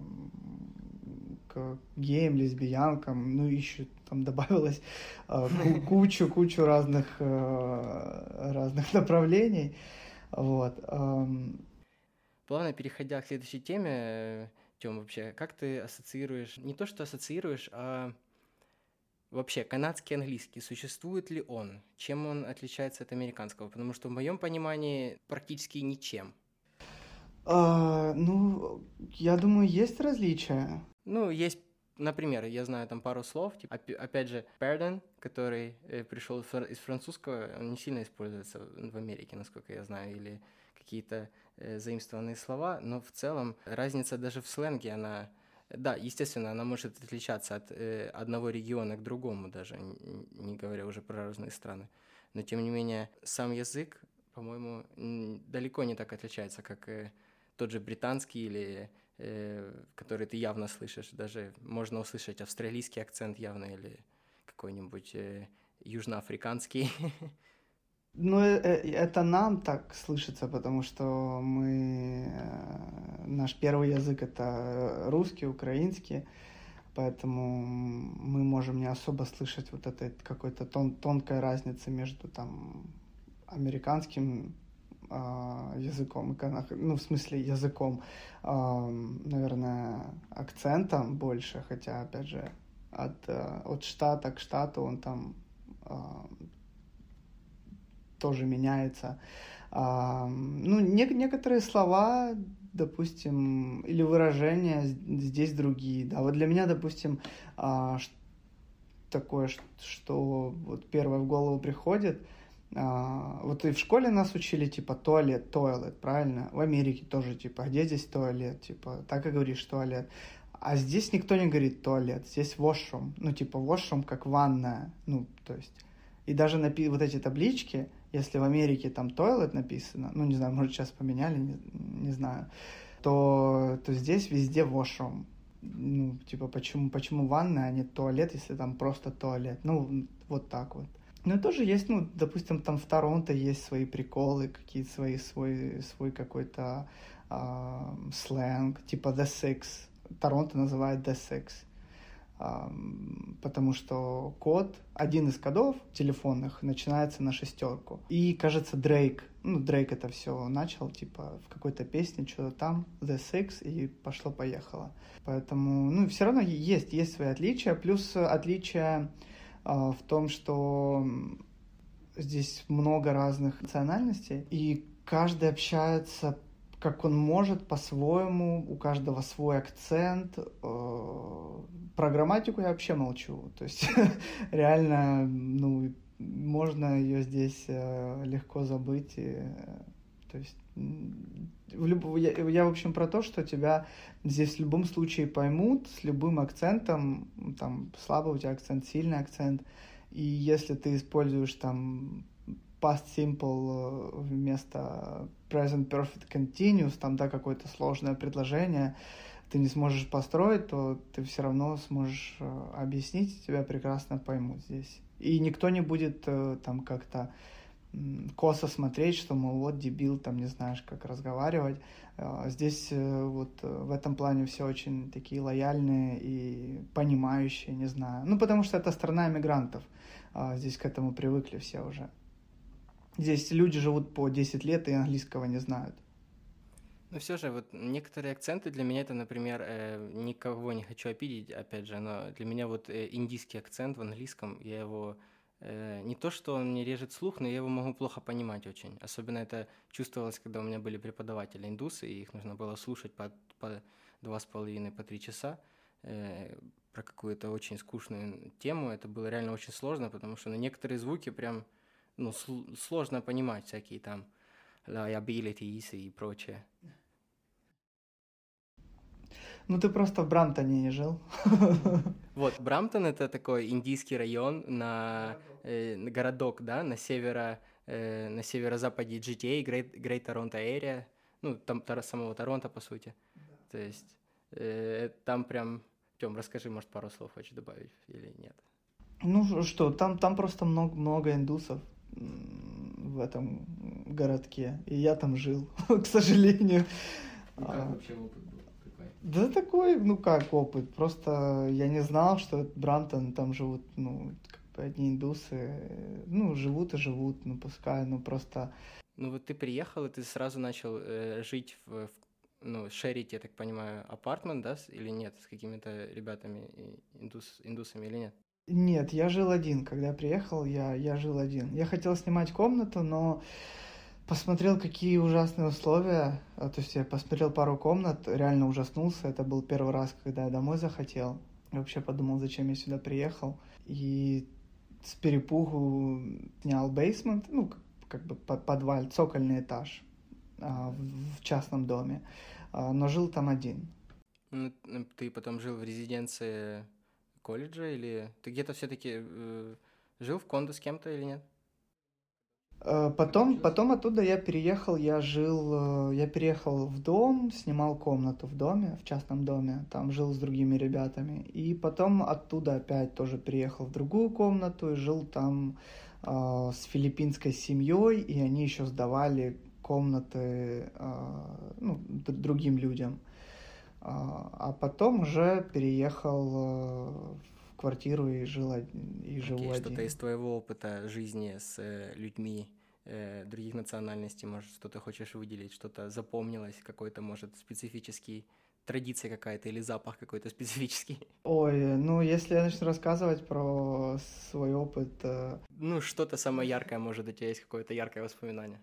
к геям, лесбиянкам, ну, еще там добавилось кучу-кучу разных, э, разных направлений, вот. Плавно переходя к следующей теме, Тем, вообще, как ты ассоциируешь, не то что ассоциируешь, а вообще канадский английский, существует ли он? Чем он отличается от американского? Потому что в моем понимании практически ничем. А, ну, я думаю, есть различия. Ну, есть Например, я знаю там пару слов, типа, опять же, pardon, который э, пришел из французского, он не сильно используется в Америке, насколько я знаю, или какие-то э, заимствованные слова, но в целом разница даже в сленге, она, да, естественно, она может отличаться от э, одного региона к другому даже, не говоря уже про разные страны. Но тем не менее, сам язык, по-моему, далеко не так отличается, как э, тот же британский или э, который ты явно слышишь. Даже можно услышать австралийский акцент явно или какой-нибудь э, южноафриканский. Ну, э, э, это нам так слышится, потому что мы... Э, наш первый язык — это русский, украинский, поэтому мы можем не особо слышать вот этой какой-то тон, тонкой разницы между там американским э, языком, ну, в смысле языком, э, наверное, акцентом больше, хотя, опять же, от, от штата к штату он там тоже меняется. А, ну, не, некоторые слова, допустим, или выражения здесь другие. Да, вот для меня, допустим, а, такое, что вот первое в голову приходит. А, вот и в школе нас учили, типа, туалет, туалет, правильно? В Америке тоже, типа, где здесь туалет? Типа, так и говоришь, туалет. А здесь никто не говорит туалет, здесь washroom. Ну, типа, washroom как ванная. Ну, то есть... И даже напи- вот эти таблички, если в Америке там toilet написано, ну, не знаю, может, сейчас поменяли, не, не знаю, то, то здесь везде washroom. Ну, типа, почему, почему ванная, а не туалет, если там просто туалет? Ну, вот так вот. Ну, тоже есть, ну, допустим, там в Торонто есть свои приколы, какие-то свои, свой, свой какой-то э, сленг, типа The Six. Торонто называют The Six потому что код, один из кодов телефонных начинается на шестерку. И, кажется, Дрейк, ну, Дрейк это все начал, типа, в какой-то песне, что-то там, The Six, и пошло-поехало. Поэтому, ну, все равно есть, есть свои отличия, плюс отличия э, в том, что здесь много разных национальностей, и каждый общается как он может по-своему, у каждого свой акцент. Э, про грамматику я вообще молчу. То есть реально, ну, можно ее здесь э, легко забыть. И, то есть в люб... я, я, в общем, про то, что тебя здесь в любом случае поймут с любым акцентом, там, слабый у тебя акцент, сильный акцент, и если ты используешь там past simple э, вместо present perfect continuous, там, да, какое-то сложное предложение, ты не сможешь построить, то ты все равно сможешь э, объяснить, тебя прекрасно поймут здесь. И никто не будет э, там как-то косо смотреть, что, мол, вот дебил, там не знаешь, как разговаривать. Здесь вот в этом плане все очень такие лояльные и понимающие, не знаю. Ну, потому что это страна иммигрантов. Здесь к этому привыкли все уже. Здесь люди живут по 10 лет и английского не знают. Но все же, вот некоторые акценты для меня это, например, э, никого не хочу обидеть, опять же, но для меня вот э, индийский акцент в английском, я его э, не то, что он мне режет слух, но я его могу плохо понимать очень. Особенно это чувствовалось, когда у меня были преподаватели индусы, и их нужно было слушать по, по два с половиной, по три часа э, про какую-то очень скучную тему. Это было реально очень сложно, потому что на некоторые звуки прям ну, сл- сложно понимать всякие там liabilities и прочее. Ну, ты просто в Брамтоне не жил. Вот, Брамтон — это такой индийский район на, э, городок, да, на северо, э, на северо-западе GTA, Great, Great Toronto Area, ну, там самого Торонто, по сути. Да. То есть э, там прям... Тём, расскажи, может, пару слов хочешь добавить или нет? Ну что, там, там просто много, много индусов в этом городке, и я там жил, к сожалению. И как вообще опыт был? Да такой, ну как опыт, просто я не знал, что Брамтон, там живут, ну, как бы одни индусы, ну, живут и живут, ну, пускай, ну, просто... Ну, вот ты приехал, и ты сразу начал э, жить в, в ну, шерить, я так понимаю, апартмент, да, или нет, с какими-то ребятами, индус, индусами или нет? Нет, я жил один. Когда приехал, я, я жил один. Я хотел снимать комнату, но посмотрел, какие ужасные условия. А, то есть я посмотрел пару комнат, реально ужаснулся. Это был первый раз, когда я домой захотел. Я вообще подумал, зачем я сюда приехал. И с перепугу снял бейсмент, ну, как бы подваль, цокольный этаж а, в частном доме. А, но жил там один. Ну, ты потом жил в резиденции колледжа или ты где-то все-таки э, жил в кондо с кем-то или нет? Э, потом, потом оттуда я переехал, я жил, э, я переехал в дом, снимал комнату в доме, в частном доме, там жил с другими ребятами. И потом оттуда опять тоже переехал в другую комнату и жил там э, с филиппинской семьей, и они еще сдавали комнаты э, ну, другим людям. А, а потом уже переехал э, в квартиру и жил и живу okay, один. Что-то из твоего опыта жизни с э, людьми э, других национальностей, может, что-то хочешь выделить, что-то запомнилось, какой-то, может, специфический традиция какая-то или запах какой-то специфический? Ой, ну если я начну рассказывать про свой опыт... Ну, что-то самое яркое, может, у тебя есть какое-то яркое воспоминание?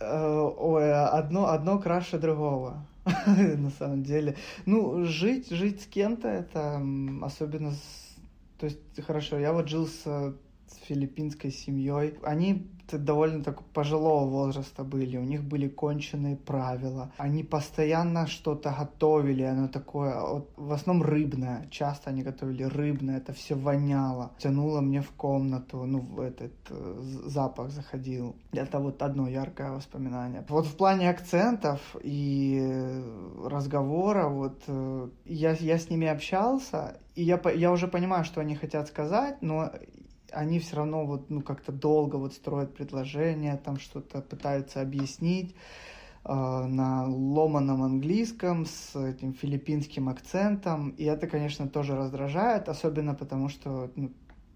Ой, одно, одно краше другого. на самом деле. Ну, жить, жить с кем-то, это особенно... С... То есть, хорошо, я вот жил с, филиппинской семьей. Они довольно так пожилого возраста были, у них были конченые правила. Они постоянно что-то готовили, оно такое, вот, в основном рыбное, часто они готовили рыбное, это все воняло, тянуло мне в комнату, ну, в этот э, запах заходил. Это вот одно яркое воспоминание. Вот в плане акцентов и разговора, вот э, я, я с ними общался, и я, я уже понимаю, что они хотят сказать, но они все равно вот, ну, как-то долго вот строят предложения, там что-то пытаются объяснить э, на ломаном английском с этим филиппинским акцентом. И это, конечно, тоже раздражает, особенно потому что ну,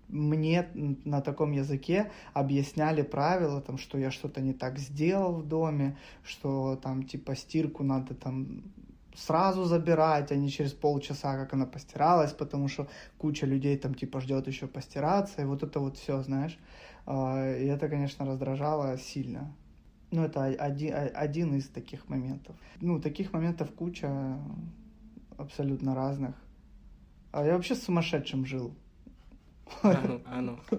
мне на таком языке объясняли правила, там, что я что-то не так сделал в доме, что там типа стирку надо там сразу забирать, а не через полчаса, как она постиралась, потому что куча людей там типа ждет еще постираться, и вот это вот все, знаешь. А, и это, конечно, раздражало сильно. Ну, это один, один из таких моментов. Ну, таких моментов куча абсолютно разных. А я вообще с сумасшедшим жил. А ну, а ну.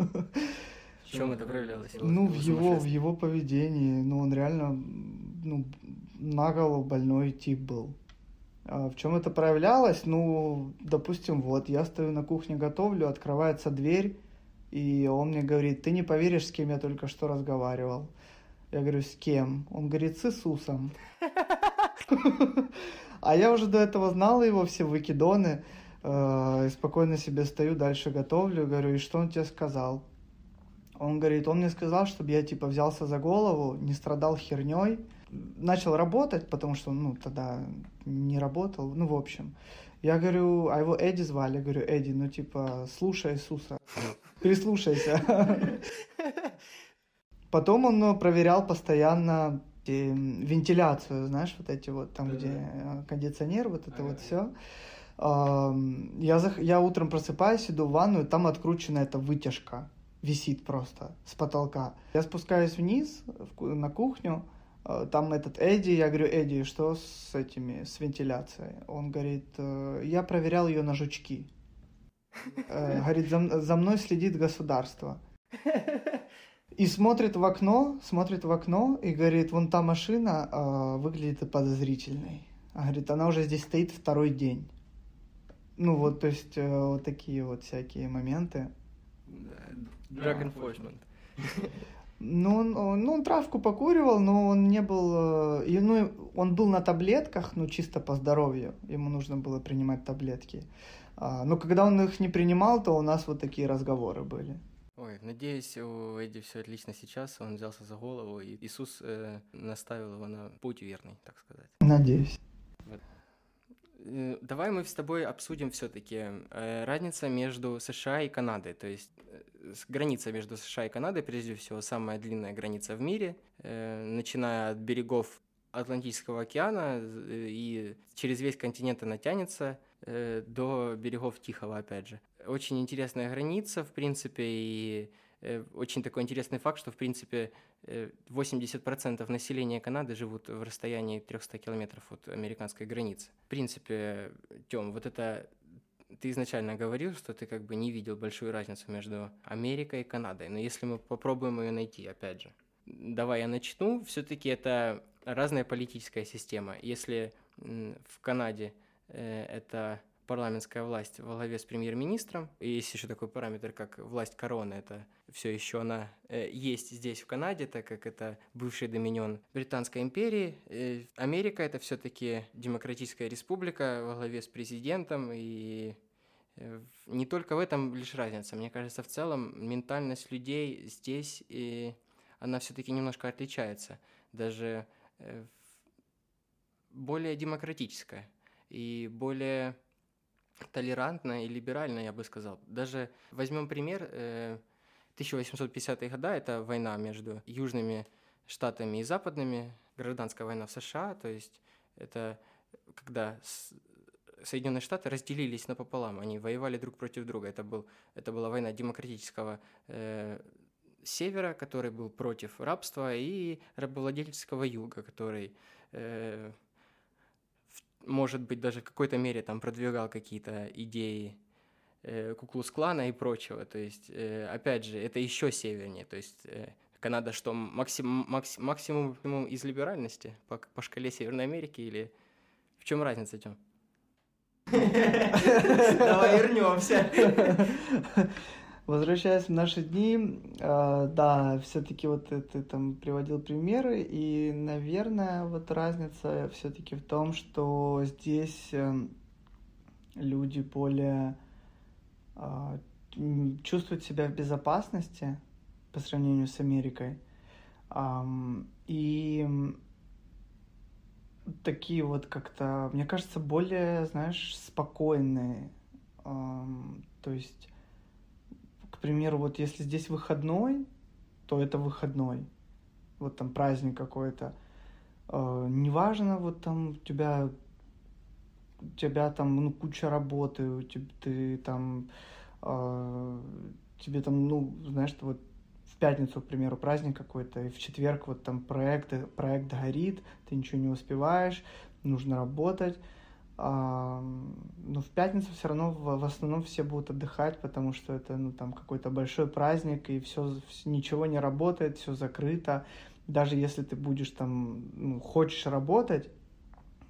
В чем это проявлялось? Ну, в его, в его поведении. Ну, он реально ну, наголо больной тип был. А в чем это проявлялось? Ну, допустим, вот я стою на кухне, готовлю, открывается дверь, и он мне говорит, ты не поверишь, с кем я только что разговаривал. Я говорю, с кем? Он говорит, с Иисусом. А я уже до этого знал его все выкидоны, э, и спокойно себе стою, дальше готовлю, говорю, и что он тебе сказал? Он говорит, он мне сказал, чтобы я типа взялся за голову, не страдал херней, начал работать, потому что, ну, тогда не работал, ну, в общем. Я говорю, а его Эдди звали, я говорю, Эдди, ну, типа, слушай Иисуса, прислушайся. Потом он ну, проверял постоянно вентиляцию, знаешь, вот эти вот, там, где э, кондиционер, вот это вот все. Я, я утром просыпаюсь, иду в ванную, там откручена эта вытяжка висит просто с потолка. Я спускаюсь вниз на кухню, там этот Эдди, я говорю, Эдди, что с этими, с вентиляцией? Он говорит, «Э, я проверял ее на жучки. Э, говорит, за, за мной следит государство. И смотрит в окно, смотрит в окно и говорит, вон та машина э, выглядит подозрительной. А говорит, она уже здесь стоит второй день. Ну вот, то есть э, вот такие вот всякие моменты. Drug enforcement. Ну, он, ну, он травку покуривал, но он не был... Э, ну, он был на таблетках, ну, чисто по здоровью. Ему нужно было принимать таблетки. А, но когда он их не принимал, то у нас вот такие разговоры были. Ой, надеюсь, у Эдди все отлично сейчас. Он взялся за голову, и Иисус э, наставил его на путь верный, так сказать. Надеюсь. Э, давай мы с тобой обсудим все-таки э, разница между США и Канадой. То есть э, граница между США и Канадой, прежде всего, самая длинная граница в мире, начиная от берегов Атлантического океана и через весь континент она тянется до берегов Тихого, опять же. Очень интересная граница, в принципе, и очень такой интересный факт, что, в принципе, 80% э, населения Канады живут в расстоянии 300 километров от американской границы. В принципе, Тём, вот это ты изначально говорил, что ты как бы не видел большую разницу между Америкой и Канадой. Но если мы попробуем ее найти, опять же. Давай я начну. Все-таки это разная политическая система. Если в Канаде э, это парламентская власть во главе с премьер-министром. И есть еще такой параметр, как власть короны. Это все еще она э, есть здесь, в Канаде, так как это бывший доминион Британской империи. Э, Америка — это все-таки демократическая республика во главе с президентом. И э, не только в этом лишь разница. Мне кажется, в целом ментальность людей здесь, и она все-таки немножко отличается. Даже э, более демократическая и более толерантно и либерально, я бы сказал. Даже возьмем пример, 1850-е э, годы, это война между южными штатами и западными, гражданская война в США, то есть это когда Соединенные Штаты разделились напополам, они воевали друг против друга. Это, был, это была война демократического э, севера, который был против рабства, и рабовладельческого юга, который э, может быть, даже в какой-то мере там продвигал какие-то идеи э, Куклус-клана и прочего. То есть, э, опять же, это еще севернее. То есть, э, Канада что, максим, максим, максимум из либеральности по, по шкале Северной Америки или в чем разница, Тём? Давай вернемся. Возвращаясь в наши дни, э, да, все-таки вот ты там приводил примеры, и, наверное, вот разница все-таки в том, что здесь э, люди более э, чувствуют себя в безопасности по сравнению с Америкой. И такие вот как-то, мне кажется, более, знаешь, спокойные. То есть примеру, вот если здесь выходной, то это выходной. Вот там праздник какой-то. Э, неважно, вот там у тебя у тебя там ну, куча работы, у тебя, ты там э, тебе там, ну, знаешь, вот в пятницу, к примеру, праздник какой-то, и в четверг вот там проект, проект горит, ты ничего не успеваешь, нужно работать ну, в пятницу все равно в основном все будут отдыхать, потому что это, ну, там какой-то большой праздник, и все, ничего не работает, все закрыто. Даже если ты будешь там, ну, хочешь работать,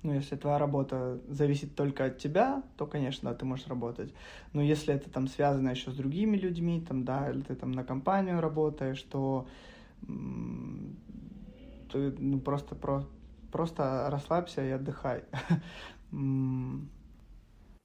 ну, если твоя работа зависит только от тебя, то, конечно, да, ты можешь работать. Но если это там связано еще с другими людьми, там, да, или ты там на компанию работаешь, то ты ну, просто, про, просто расслабься и отдыхай.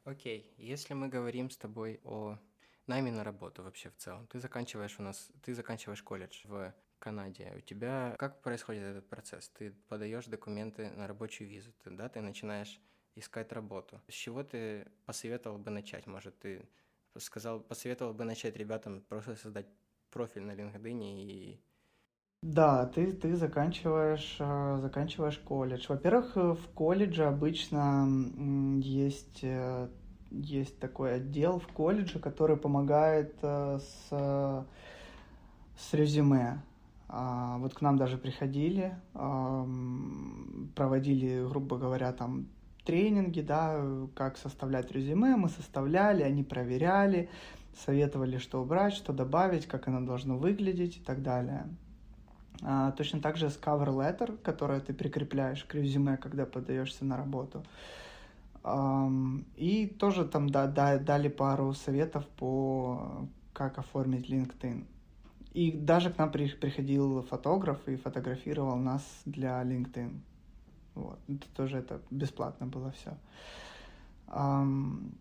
Окей, если мы говорим с тобой о найме на работу вообще в целом, ты заканчиваешь у нас, ты заканчиваешь колледж в Канаде. У тебя как происходит этот процесс? Ты подаешь документы на рабочую визу, ты, да, ты начинаешь искать работу. С чего ты посоветовал бы начать? Может, ты сказал, посоветовал бы начать ребятам просто создать профиль на LinkedIn и да, ты, ты заканчиваешь, э, заканчиваешь колледж. Во-первых, э, в колледже обычно есть, э, есть такой отдел в колледже, который помогает с с резюме. А, вот к нам даже приходили, проводили, грубо говоря, там тренинги, да, как составлять резюме, мы составляли, они проверяли, советовали, что убрать, что добавить, как оно должно выглядеть и так далее. А, точно так же с cover letter, которое ты прикрепляешь к резюме, когда подаешься на работу. И тоже там да, да, дали пару советов по как оформить LinkedIn. И даже к нам при, приходил фотограф и фотографировал нас для LinkedIn. Вот. Это тоже это бесплатно было все. Um,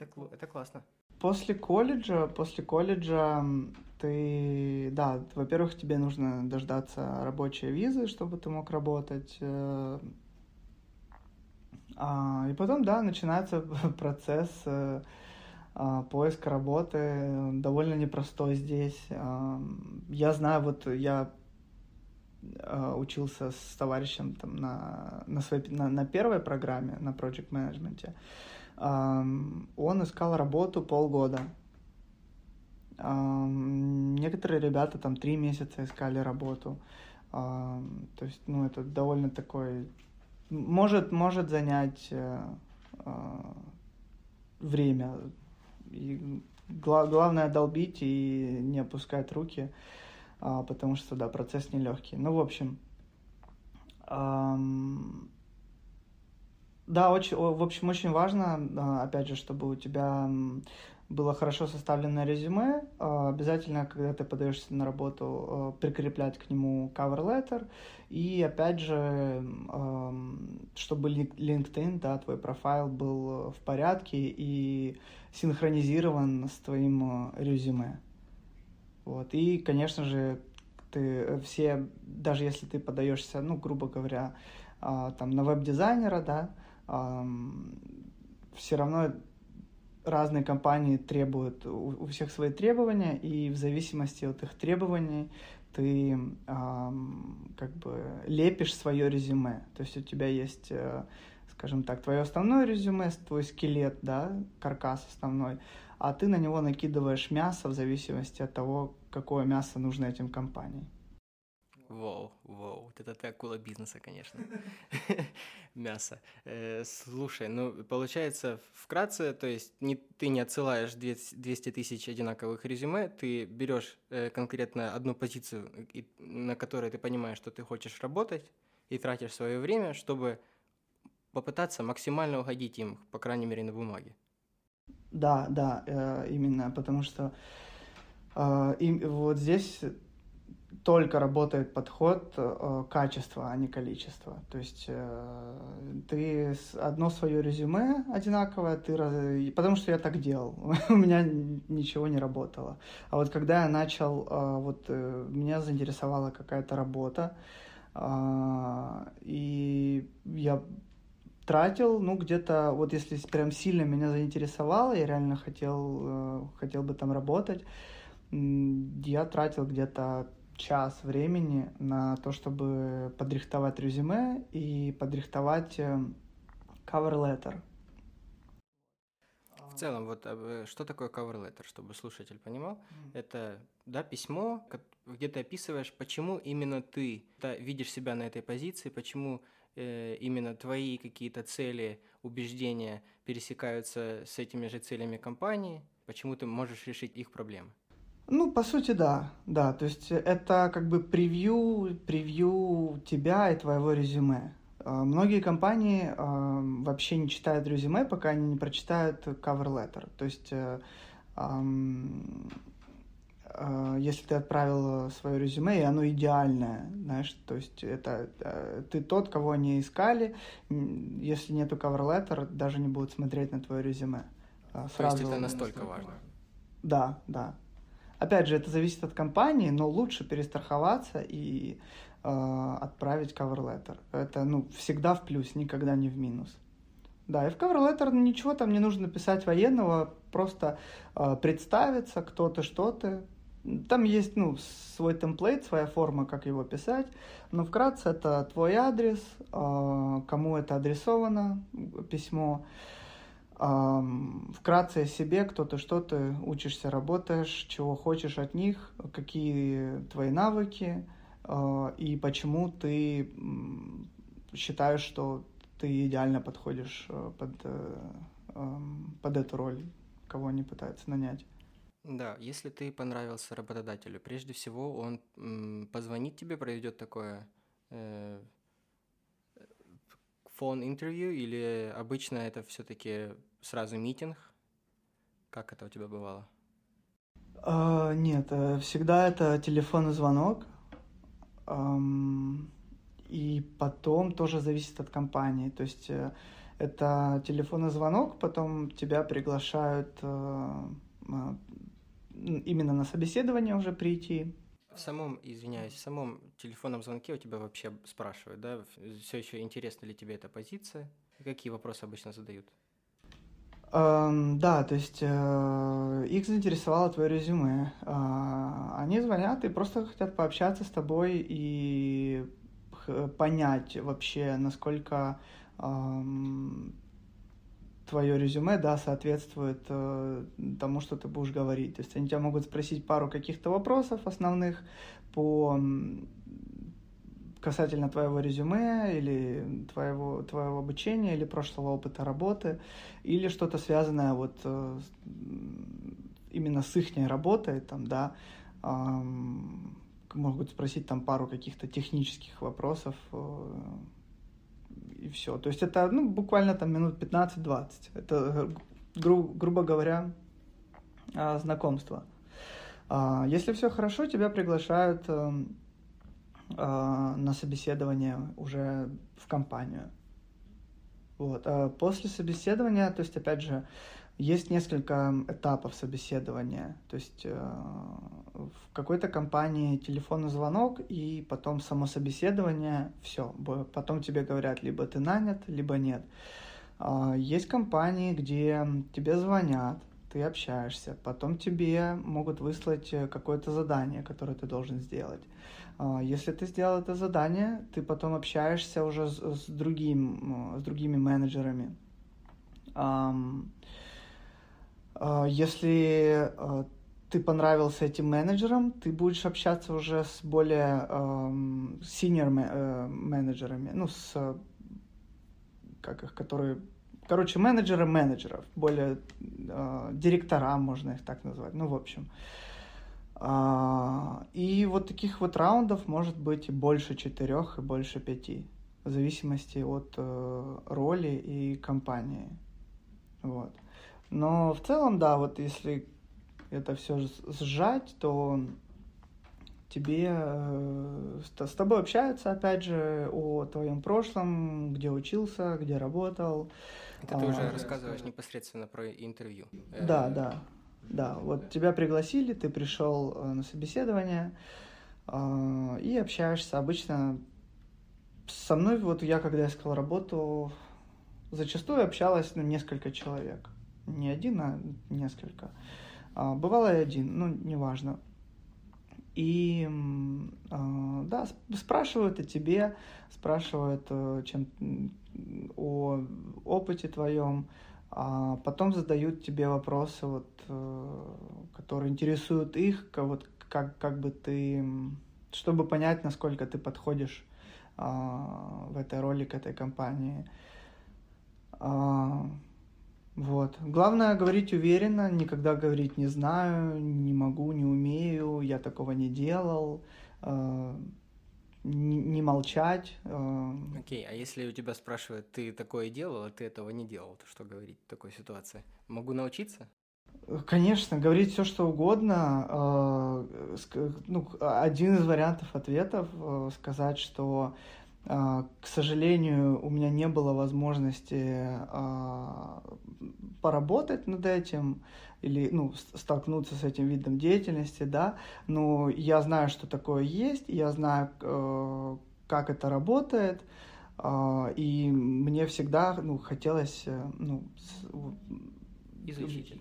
это, это классно. После колледжа, после колледжа ты, да, во-первых, тебе нужно дождаться рабочей визы, чтобы ты мог работать. Э, а, и потом, да, начинается процесс э, а, поиска работы, довольно непростой здесь. А, я знаю, вот я а, учился с товарищем там на, на, своей, на, на первой программе, на Project Management. Он искал работу полгода. Некоторые ребята там три месяца искали работу. То есть, ну, это довольно такой... Может, может занять э, время и гла- главное долбить и не опускать руки, а, потому что, да, процесс нелегкий. Ну, в общем, да, очень, в общем, очень важно, а, опять же, чтобы у тебя было хорошо составленное резюме. А, обязательно, когда ты подаешься на работу, а, прикреплять к нему cover letter. И опять же, чтобы LinkedIn, да, твой профайл был в порядке и синхронизирован с твоим резюме. Вот. И, конечно же, ты все, даже если ты подаешься, ну, грубо говоря, там на веб-дизайнера, да, все равно разные компании требуют, у, всех свои требования, и в зависимости от их требований ты эм, как бы лепишь свое резюме. То есть у тебя есть, э, скажем так, твое основное резюме, твой скелет, да, каркас основной, а ты на него накидываешь мясо в зависимости от того, какое мясо нужно этим компаниям. Воу, воу, вот это ты акула бизнеса, конечно. Мясо. Э, слушай, ну, получается, вкратце, то есть не, ты не отсылаешь 200 тысяч одинаковых резюме, ты берешь э, конкретно одну позицию, на которой ты понимаешь, что ты хочешь работать, и тратишь свое время, чтобы попытаться максимально угодить им, по крайней мере, на бумаге. Да, да, э, именно, потому что и вот здесь только работает подход э, качества, а не количества. То есть э, ты одно свое резюме одинаковое, ты раз... потому что я так делал, у меня ничего не работало. А вот когда я начал, э, вот э, меня заинтересовала какая-то работа, э, и я тратил, ну, где-то, вот если прям сильно меня заинтересовало, я реально хотел, э, хотел бы там работать, я тратил где-то час времени на то, чтобы подрихтовать резюме и подрихтовать э, cover letter. В целом, вот э, что такое cover letter, чтобы слушатель понимал? Mm. Это да, письмо, где ты описываешь, почему именно ты да, видишь себя на этой позиции, почему э, именно твои какие-то цели, убеждения пересекаются с этими же целями компании, почему ты можешь решить их проблемы. Ну, по сути, да, да. То есть это как бы превью, превью тебя и твоего резюме. А, многие компании э, вообще не читают резюме, пока они не прочитают cover letter. То есть, э, э, если ты отправил свое резюме, и оно идеальное, знаешь, то есть это э, ты тот, кого они искали, если нету cover letter, даже не будут смотреть на твое резюме. Сразу, то есть это настолько важно? Да, да. Опять же, это зависит от компании, но лучше перестраховаться и э, отправить cover letter. Это ну, всегда в плюс, никогда не в минус. Да, и в cover letter ничего там не нужно писать военного, просто э, представиться, кто ты, что ты. Там есть ну, свой темплейт, своя форма, как его писать, но вкратце это твой адрес, э, кому это адресовано, письмо, вкратце о себе, кто ты, что ты, учишься, работаешь, чего хочешь от них, какие твои навыки а, и почему ты считаешь, что ты идеально подходишь э, под, э, под эту роль, кого они пытаются нанять. Да, если ты понравился работодателю, прежде всего он позвонит тебе, проведет такое э, фон-интервью или обычно это все-таки сразу митинг? Как это у тебя бывало? А, нет, э, всегда это телефонный звонок. Эм, и потом тоже зависит от компании. То есть э, это телефонный звонок, потом тебя приглашают э, именно на собеседование уже прийти. В самом, извиняюсь, в самом телефонном звонке у тебя вообще спрашивают, да, все еще интересна ли тебе эта позиция? Какие вопросы обычно задают? Эм, да, то есть э, их заинтересовало твое резюме. Э, они звонят и просто хотят пообщаться с тобой и понять вообще, насколько э, твое резюме, да, соответствует э, тому, что ты будешь говорить. То есть они тебя могут спросить пару каких-то вопросов основных по касательно твоего резюме или твоего, твоего обучения или прошлого опыта работы, или что-то связанное вот э, именно с их работой, там, да, эм, могут спросить там пару каких-то технических вопросов, э, и все. То есть это, ну, буквально там минут 15-20. Это, гру грубо говоря, э, знакомство. Э, если все хорошо, тебя приглашают э, э, на собеседование уже в компанию. Вот. А после собеседования, то есть, опять же, есть несколько этапов собеседования. То есть э, в какой-то компании телефонный звонок и потом само собеседование, все. Потом тебе говорят, либо ты нанят, либо нет. Э, есть компании, где тебе звонят, ты общаешься, потом тебе могут выслать э, какое-то задание, которое ты должен сделать. А, если ты сделал это задание, ты потом общаешься уже с, с, другим, с другими менеджерами. А, если а, ты понравился этим менеджерам, ты будешь общаться уже с более senior э, менеджерами, ну, с как их, которые короче, менеджеры менеджеров, более э, директора, можно их так назвать, ну, в общем. И вот таких вот раундов может быть и больше четырех, и больше пяти, в зависимости от э, роли и компании. Вот. Но в целом, да, вот если это все сжать, то тебе э, с, тобой общаются, опять же, о твоем прошлом, где учился, где работал. Это ты а, уже рассказываешь непосредственно про интервью. Да, да. Да, вот тебя пригласили, ты пришел э, на собеседование э, и общаешься. Обычно со мной, вот я когда искал работу, зачастую общалось ну, несколько человек. Не один, а несколько. А, бывало и один, ну, неважно. И э, да, спрашивают о тебе, спрашивают э, чем, о опыте твоем, а потом задают тебе вопросы, вот, э, которые интересуют их, вот, как, как бы ты, чтобы понять, насколько ты подходишь а, в этой роли к этой компании. Вот. Главное говорить уверенно, никогда говорить не знаю, не могу, не умею, я такого не делал. А, не, молчать. Э, Окей, okay, а если у тебя спрашивают, ты такое делал, а ты этого не делал, то что говорить в такой ситуации? Могу научиться? Конечно, говорить все что угодно. Э, ну, один из вариантов ответов э, сказать, что к сожалению, у меня не было возможности поработать над этим, или ну, столкнуться с этим видом деятельности, да, но я знаю, что такое есть, я знаю, э, как это работает, э, и мне всегда ну, хотелось э, ну, изучить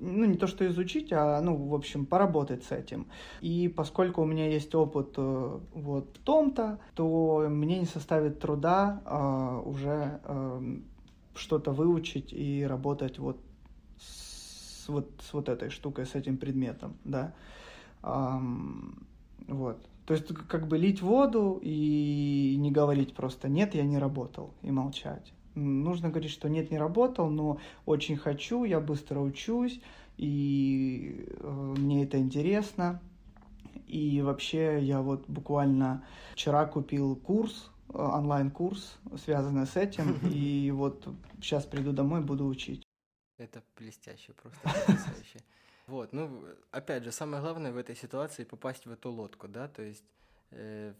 Ну, не то, что изучить, а, ну, в общем, поработать с этим. И поскольку у меня есть опыт э, вот в том-то, то мне не составит труда э, уже э, что-то выучить и работать вот с вот, с вот этой штукой, с этим предметом, да. Um, вот. То есть как бы лить воду и не говорить просто «нет, я не работал» и молчать. Нужно говорить, что «нет, не работал, но очень хочу, я быстро учусь, и э, мне это интересно». И вообще я вот буквально вчера купил курс, э, онлайн-курс, связанный с этим, и вот сейчас приду домой, буду учить. Это блестяще, просто потрясающе. Вот, ну, опять же, самое главное в этой ситуации попасть в эту лодку, да, то есть э,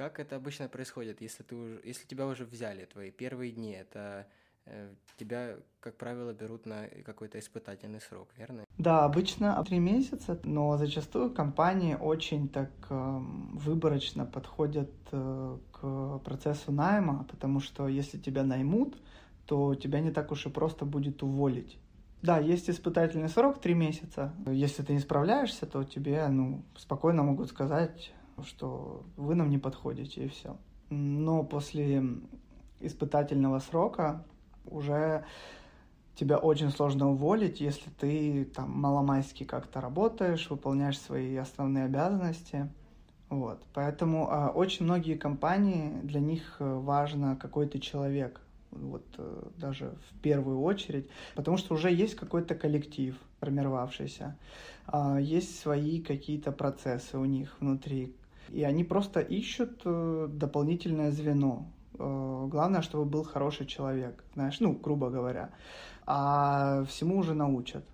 как это обычно происходит, если ты уже, если тебя уже взяли, твои первые дни, это э, тебя, как правило, берут на какой-то испытательный срок, верно? Да, обычно три месяца, но зачастую компании очень так э, выборочно подходят э, к процессу найма, потому что если тебя наймут, то тебя не так уж и просто будет уволить. Да, есть испытательный срок три месяца. Если ты не справляешься, то тебе ну, спокойно могут сказать, что вы нам не подходите, и все. Но после испытательного срока уже тебя очень сложно уволить, если ты там маломайски как-то работаешь, выполняешь свои основные обязанности. Вот. Поэтому э, очень многие компании, для них э, важно какой то человек, вот э, даже в первую очередь, потому что уже есть какой-то коллектив формировавшийся, э, есть свои какие-то процессы у них внутри, и они просто ищут э, дополнительное звено. Э, главное, чтобы был хороший человек, знаешь, ну, грубо говоря, а всему уже научат.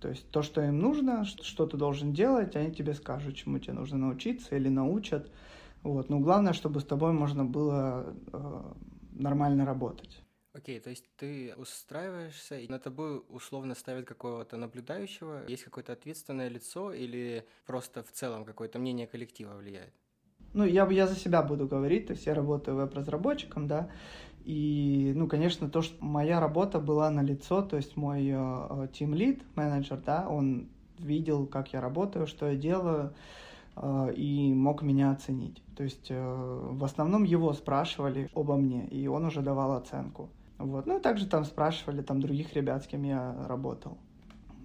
То есть то, что им нужно, что ты должен делать, они тебе скажут, чему тебе нужно научиться или научат. Вот. Но главное, чтобы с тобой можно было э, нормально работать. Окей, okay, то есть ты устраиваешься, и на тобой условно ставят какого-то наблюдающего, есть какое-то ответственное лицо или просто в целом какое-то мнение коллектива влияет? Ну, я, я за себя буду говорить, то есть я работаю веб-разработчиком, да, и, ну, конечно, то, что моя работа была на лицо, то есть мой team э, lead, менеджер, да, он видел, как я работаю, что я делаю, э, и мог меня оценить. То есть э, в основном его спрашивали обо мне, и он уже давал оценку. Вот. Ну и также там спрашивали там других ребят, с кем я работал.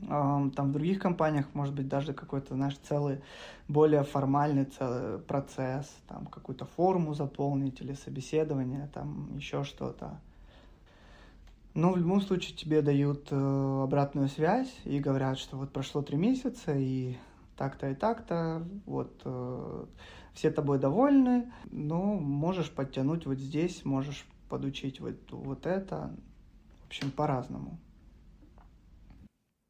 Там в других компаниях, может быть, даже какой-то, знаешь, целый, более формальный целый процесс, там какую-то форму заполнить или собеседование, там еще что-то. Но в любом случае тебе дают э, обратную связь и говорят, что вот прошло три месяца и так-то и так-то, вот э, все тобой довольны, но можешь подтянуть вот здесь, можешь подучить вот, вот это. В общем, по-разному.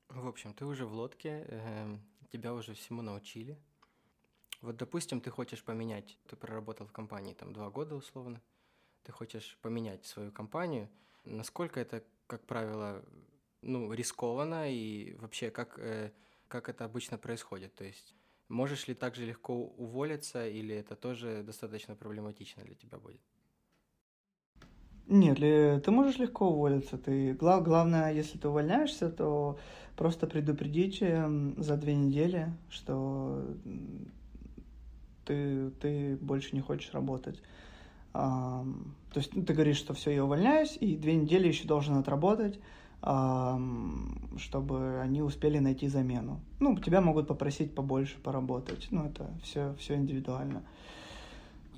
В общем, ты уже в лодке, э, тебя уже всему научили. Вот, допустим, ты хочешь поменять, ты проработал в компании там два года условно, ты хочешь поменять свою компанию. Насколько это, как правило, ну, рискованно и вообще как, э, как это обычно происходит? То есть можешь ли так же легко уволиться или это тоже достаточно проблематично для тебя будет? Нет, ты можешь легко уволиться. Ты, глав, главное, если ты увольняешься, то просто предупредить эм, за две недели, что ты, ты больше не хочешь работать. А, то есть ну, ты говоришь, что все, я увольняюсь, и две недели еще должен отработать, а, чтобы они успели найти замену. Ну, тебя могут попросить побольше поработать. Ну, это все, все индивидуально.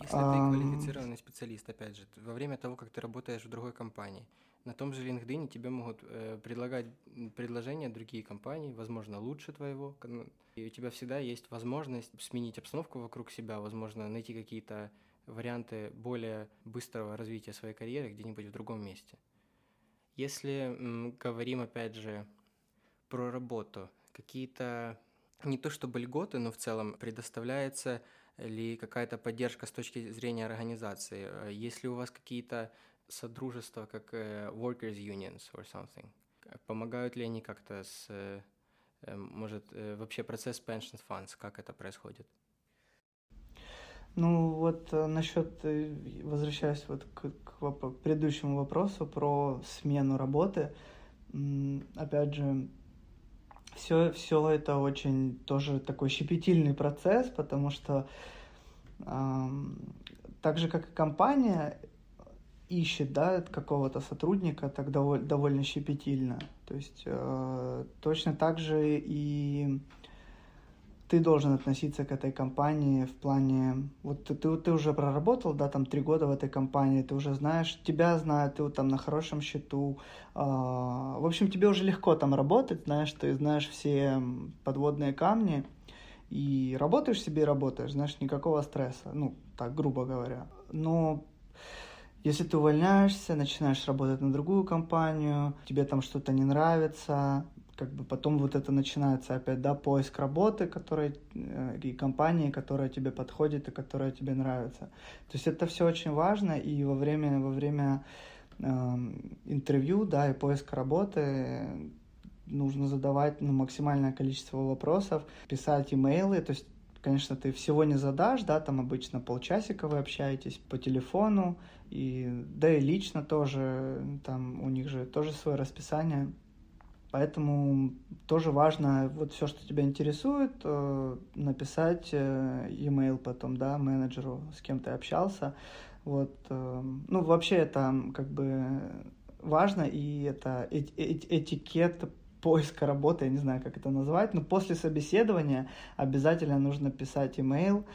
Если ты квалифицированный специалист, опять же, во время того, как ты работаешь в другой компании, на том же LinkedIn тебе могут э, предлагать предложения другие компании, возможно, лучше твоего. И у тебя всегда есть возможность сменить обстановку вокруг себя, возможно, найти какие-то варианты более быстрого развития своей карьеры где-нибудь в другом месте. Если м, говорим, опять же, про работу, какие-то не то чтобы льготы, но в целом предоставляется ли какая-то поддержка с точки зрения организации? Э, есть ли у вас какие-то содружества, как э, workers unions or something? Помогают ли они как-то с, э, может, вообще процесс pension funds, как это происходит? Ну вот насчет, возвращаясь вот к, к, к предыдущему вопросу про смену работы, опять же, все, все это очень тоже такой щепетильный процесс, потому что э, так же, как и компания, ищет, да, какого-то сотрудника, так довольно, довольно щепетильно. То есть э, точно так же и ты должен относиться к этой компании в плане, вот ты, ты, ты уже проработал, да, там три года в этой компании, ты уже знаешь, тебя знают, ты вот там на хорошем счету, э, в общем, тебе уже легко там работать, знаешь, ты знаешь все подводные камни, и работаешь себе работаешь, знаешь, никакого стресса, ну, так, грубо говоря. Но если ты увольняешься, начинаешь работать на другую компанию, тебе там что-то не нравится, как бы потом вот это начинается опять, да, поиск работы, которая, э, и компании, которая тебе подходит и которая тебе нравится. То есть это все очень важно, и во время, во время э, интервью, да, и поиска работы нужно задавать ну, максимальное количество вопросов, писать имейлы, то есть конечно, ты всего не задашь, да, там обычно полчасика вы общаетесь по телефону, и, да и лично тоже, там у них же тоже свое расписание, поэтому тоже важно вот все, что тебя интересует, э, написать э, e-mail потом, да, менеджеру, с кем ты общался, вот, э, ну, вообще это как бы важно, и это этикет поиска работы, я не знаю, как это назвать, но после собеседования обязательно нужно писать имейл,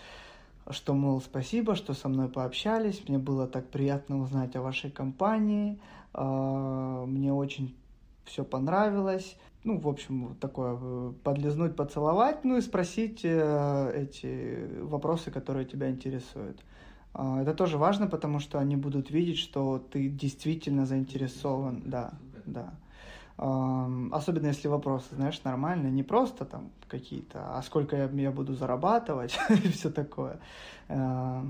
что, мол, спасибо, что со мной пообщались, мне было так приятно узнать о вашей компании, а, мне очень все понравилось. Ну, в общем, такое, э, подлизнуть, поцеловать, ну и спросить э, эти вопросы, которые тебя интересуют. А, это тоже важно, потому что они будут видеть, что ты действительно заинтересован, да, да. Особенно если вопросы, знаешь, нормальные, не просто там какие-то, а сколько я, я буду зарабатывать и все такое, а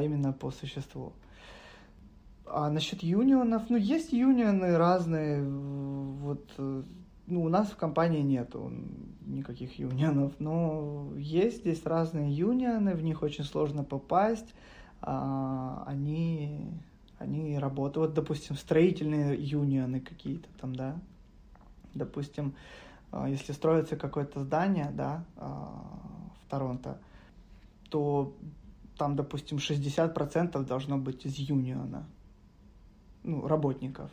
именно по существу. А насчет юнионов, ну, есть юнионы разные, вот, ну, у нас в компании нету никаких юнионов, но есть здесь разные юнионы, в них очень сложно попасть, а, они они работают, вот, допустим, строительные юнионы какие-то там, да, допустим, а, если строится какое-то здание, да, а, в Торонто, то там, допустим, 60% должно быть из юниона, ну, работников.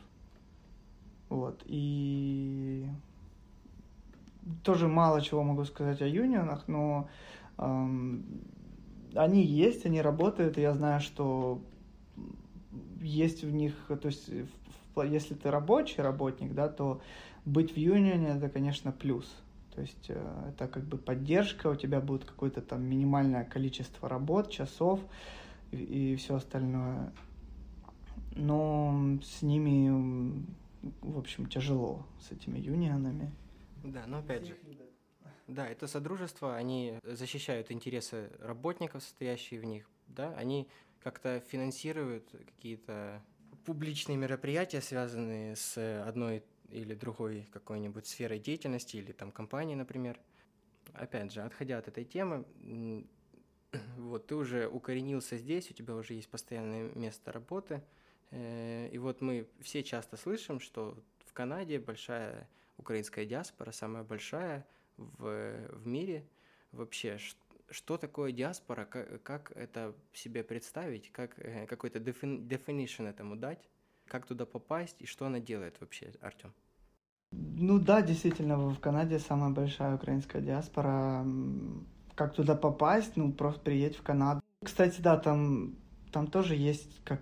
Вот, и тоже мало чего могу сказать о юнионах, но эм, они есть, они работают, и я знаю, что есть в них, то есть если ты рабочий работник, да, то быть в юнионе это, конечно, плюс. То есть э, это как бы поддержка, у тебя будет какое-то там минимальное количество работ, часов и, и все остальное. Но с ними, в общем, тяжело, с этими юнионами. Да, но опять же, да, это содружество, они защищают интересы работников, состоящие в них, да, они как-то финансируют какие-то публичные мероприятия, связанные с одной или другой какой-нибудь сферой деятельности или там компанией, например. Опять же, отходя от этой темы, вот ты уже укоренился здесь, у тебя уже есть постоянное место работы, э, и вот мы все часто слышим, что в Канаде большая украинская диаспора, самая большая в, в мире. Вообще, что такое диаспора, как, как это себе представить, как э, какой-то definition этому дать, как туда попасть и что она делает вообще, Артем? Ну да, действительно, в Канаде самая большая украинская диаспора. Как туда попасть? Ну, просто приедь в Канаду. Кстати, да, там, там тоже есть, как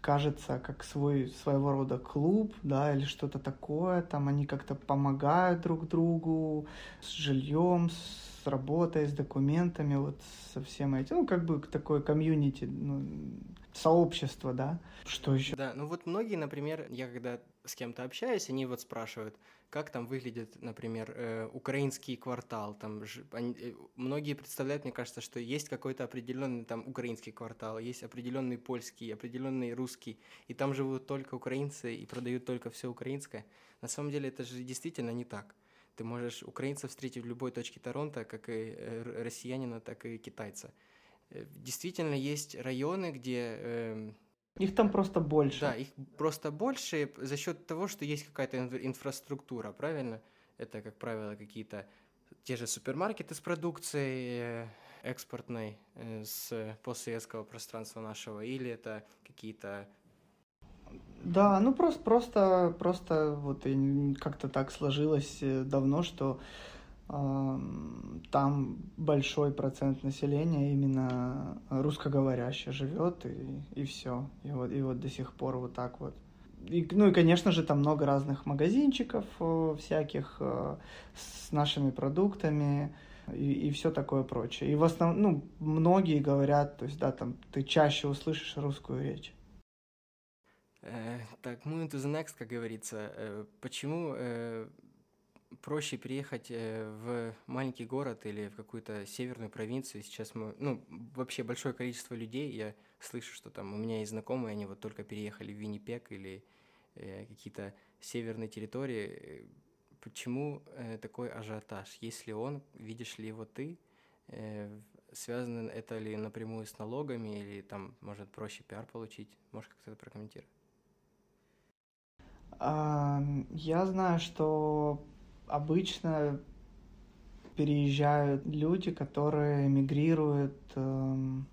кажется, как свой, своего рода клуб, да, или что-то такое. Там они как-то помогают друг другу с жильем, с с работой, с документами, вот со всем этим. Ну, как бы такое комьюнити, ну, сообщество, да. Что еще? Да, ну вот многие, например, я когда с кем-то общаюсь, они вот спрашивают, как там выглядит, например, э, украинский квартал. Там ж, они, э, многие представляют, мне кажется, что есть какой-то определенный там украинский квартал, есть определенный польский, определенный русский, и там живут только украинцы и продают только все украинское. На самом деле это же действительно не так. Ты можешь украинца встретить в любой точке Торонто, как и э, россиянина, так и китайца. Э, действительно, есть районы, где... Э, их там просто больше. Да, их просто больше за счет того, что есть какая-то инфраструктура, правильно? Это, как правило, какие-то те же супермаркеты с продукцией, экспортной э, с постсоветского пространства нашего, или это какие-то да, ну просто, просто, просто вот как-то так сложилось э, давно, что э, там большой процент населения именно русскоговорящий живет и, и все. И вот, и вот до сих пор вот так вот. И, ну и, конечно же, там много разных магазинчиков э, всяких э, с нашими продуктами и, и все такое прочее. И в основном, ну, многие говорят, то есть, да, там, ты чаще услышишь русскую речь. Э, так, moving to the next, как говорится. Э, почему э, проще приехать в маленький город или в какую-то северную провинцию? Сейчас мы, ну, вообще большое количество людей, я слышу, что там у меня есть знакомые, они вот только переехали в Виннипек или какие-то северные территории. Почему такой ажиотаж? Если он, видишь ли его ты, связано это ли напрямую с налогами или там, может, проще пиар получить? Можешь как-то это прокомментировать? Я знаю, что обычно переезжают люди, которые мигрируют, эм,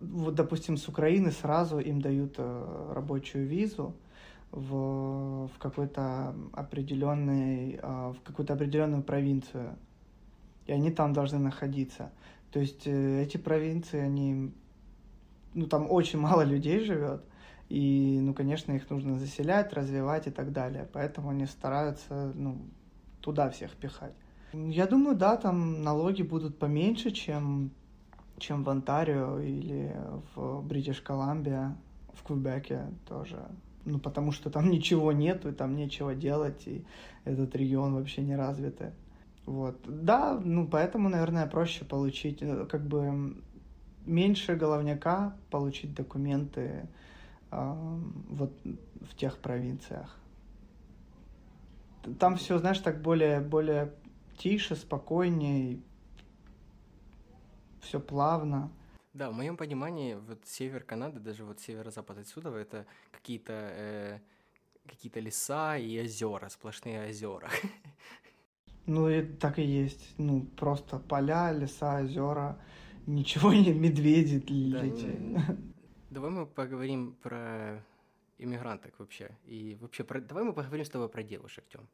вот, допустим, с Украины сразу им дают э, рабочую визу в, в какой-то определенный, э, в какую-то определенную провинцию, и они там должны находиться. То есть э, эти провинции, они, ну, там очень мало людей живет, и, ну, конечно, их нужно заселять, развивать и так далее. Поэтому они стараются, ну, туда всех пихать. Я думаю, да, там налоги будут поменьше, чем, чем в Онтарио или в Бритиш Колумбия, в Квебеке тоже. Ну, потому что там ничего нету, и там нечего делать, и этот регион вообще не развитый. Вот. Да, ну, поэтому, наверное, проще получить, э, как бы, меньше головняка, получить документы, вот в тех провинциях. Там все, знаешь, так более, более тише, спокойнее, все плавно. Да, в моем понимании, вот север Канады, даже вот северо-запад отсюда, это какие-то э, какие-то леса и озера, сплошные озера. Ну, и так и есть. Ну, просто поля, леса, озера, ничего не медведи. Да, Давай мы поговорим про иммигранток вообще. И вообще, про... давай мы поговорим с тобой про девушек, Тём.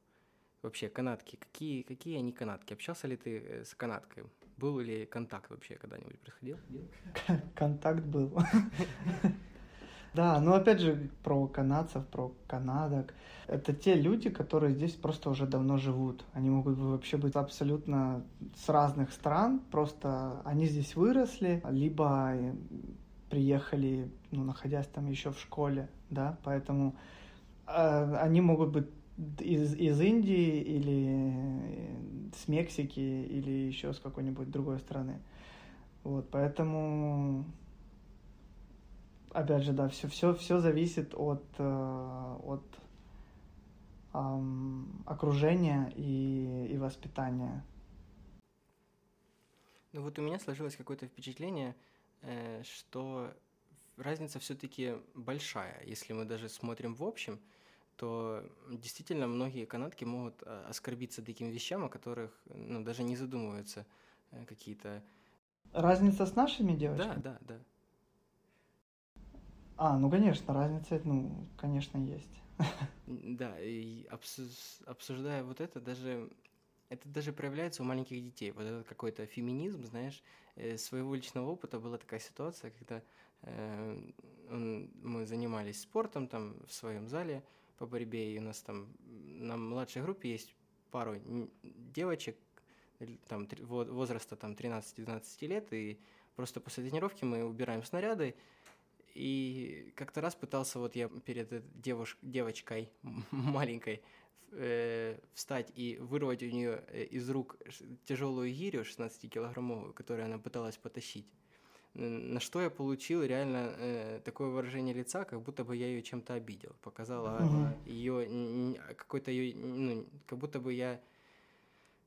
Вообще, канадки. Какие, какие они канадки? Общался ли ты э, с канадкой? Был ли контакт вообще когда-нибудь происходил? Контакт был. Да, ну опять же про канадцев, про канадок. Это те люди, которые здесь просто уже давно живут. Они могут вообще быть абсолютно с разных стран, просто они здесь выросли, либо приехали, ну, находясь там еще в школе, да, поэтому э, они могут быть из, из Индии или с Мексики или еще с какой-нибудь другой страны. Вот, поэтому, опять же, да, все, все, все зависит от, э, от эм, окружения и, и воспитания. Ну вот у меня сложилось какое-то впечатление, Э, что разница все-таки большая. Если мы даже смотрим в общем, то действительно многие канадки могут э, оскорбиться таким вещам, о которых ну, даже не задумываются э, какие-то. Разница с нашими девочками? Да, да, да. А, ну конечно, разница, ну, конечно, есть. Да, и обсуждая вот это, даже это даже проявляется у маленьких детей. Вот этот какой-то феминизм, знаешь, э, своего личного опыта. Была такая ситуация, когда э, он, мы занимались спортом там в своем зале по борьбе, и у нас там на младшей группе есть пару девочек, там возраста там 13-12 лет, и просто после тренировки мы убираем снаряды, и как-то раз пытался вот я перед девуш... девочкой маленькой э, встать и вырвать у нее э, из рук тяжелую гирю 16-килограммовую, которую она пыталась потащить. На что я получил реально э, такое выражение лица, как будто бы я ее чем-то обидел. Показала угу. ее какой-то ее, ну, как будто бы я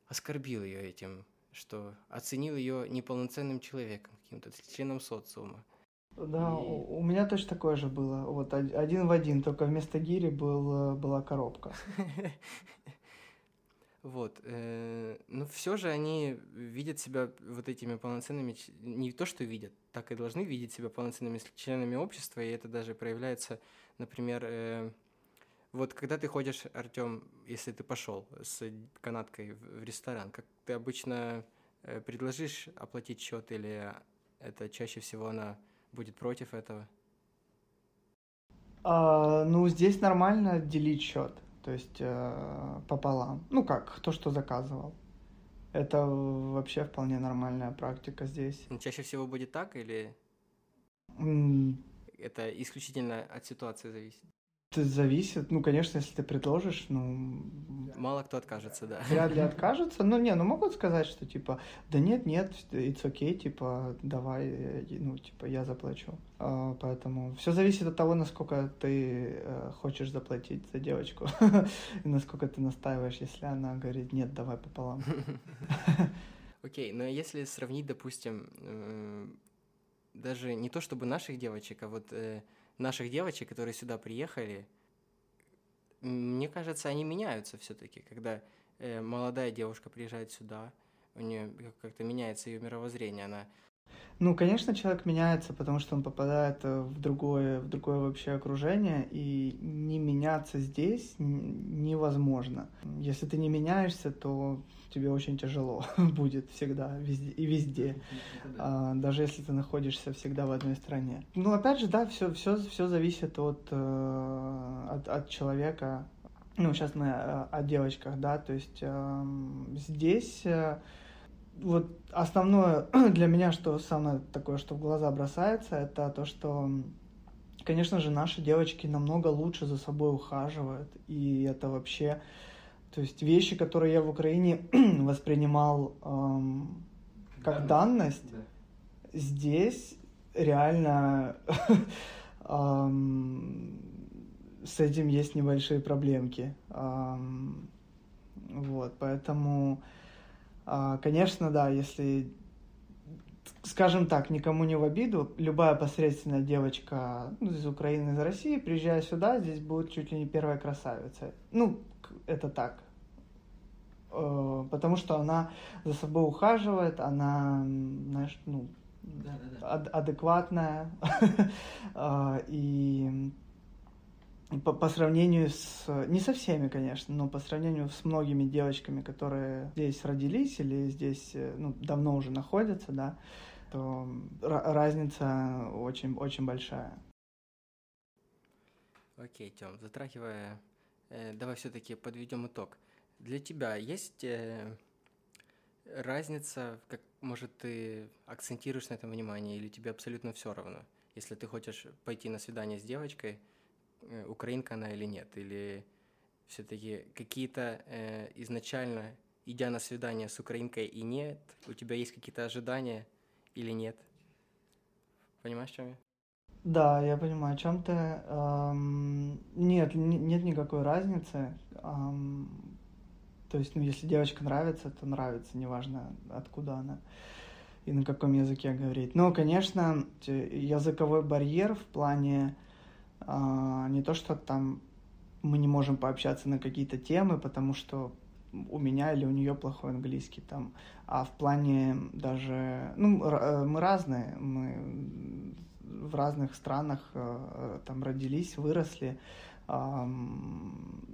оскорбил ее этим, что оценил ее неполноценным человеком, каким-то членом социума. Да, и... у, у меня точно такое же было. Вот один в один, только вместо гири был, была коробка. Вот. Э, но все же они видят себя вот этими полноценными, не то что видят, так и должны видеть себя полноценными членами общества, и это даже проявляется, например, э, вот когда ты ходишь, Артем, если ты пошел с канаткой в ресторан, как ты обычно э, предложишь оплатить счет или это чаще всего она будет против этого? А, ну, здесь нормально делить счет, то есть э, пополам. Ну как, кто что заказывал. Это вообще вполне нормальная практика здесь. Чаще всего будет так или mm. это исключительно от ситуации зависит? Это зависит. Ну, конечно, если ты предложишь, ну... Мало кто откажется, да. Вряд ли откажется. Ну, не, ну могут сказать, что типа, да нет, нет, it's okay, типа, давай, ну, типа, я заплачу. А, поэтому все зависит от того, насколько ты э, хочешь заплатить за девочку. И насколько ты настаиваешь, если она говорит, нет, давай пополам. Окей, но если сравнить, допустим, даже не то чтобы наших девочек, а вот э, наших девочек, которые сюда приехали, мне кажется, они меняются все-таки, когда э, молодая девушка приезжает сюда, у нее как-то меняется ее мировоззрение, она ну, конечно, человек меняется, потому что он попадает э, в другое, в другое вообще окружение, и не меняться здесь невозможно. Если ты не меняешься, то тебе очень тяжело будет всегда везде, и везде, а, даже если ты находишься всегда в одной стране. Ну, опять же, да, все, все, все зависит от, э, от, от человека. Ну, сейчас мы о, о девочках, да, то есть э, здесь вот основное для меня, что самое такое, что в глаза бросается, это то, что, конечно же, наши девочки намного лучше за собой ухаживают, и это вообще, то есть вещи, которые я в Украине воспринимал эм, как данность, да. здесь реально эм, с этим есть небольшие проблемки, эм, вот, поэтому конечно, да, если, скажем так, никому не в обиду, любая посредственная девочка ну, из Украины, из России, приезжая сюда, здесь будет чуть ли не первая красавица. Ну, это так. Э, потому что она за собой ухаживает, она, знаешь, ну, да, да, да. адекватная. А, и по, по сравнению с... Не со всеми, конечно, но по сравнению с многими девочками, которые здесь родились или здесь э, ну, давно уже находятся, да, то разница очень, очень большая. Окей, Тём, затрагивая... Э, давай все таки подведем итог. Для тебя есть э, разница, как, может, ты акцентируешь на этом внимание, или тебе абсолютно все равно? Если ты хочешь пойти на свидание с девочкой – Э, украинка она или нет, или все-таки какие-то э, изначально, идя на свидание с украинкой и нет, у тебя есть какие-то ожидания или нет? Понимаешь, чем я? Да, я понимаю, о чем ты. Эм, нет, нет никакой разницы. Эм, то есть, ну, если девочка нравится, то нравится, неважно, откуда она и на каком языке говорит. Но, конечно, языковой барьер в плане не то, что там мы не можем пообщаться на какие-то темы, потому что у меня или у нее плохой английский там, а в плане даже, ну, э, мы разные, мы в разных странах э, там родились, выросли,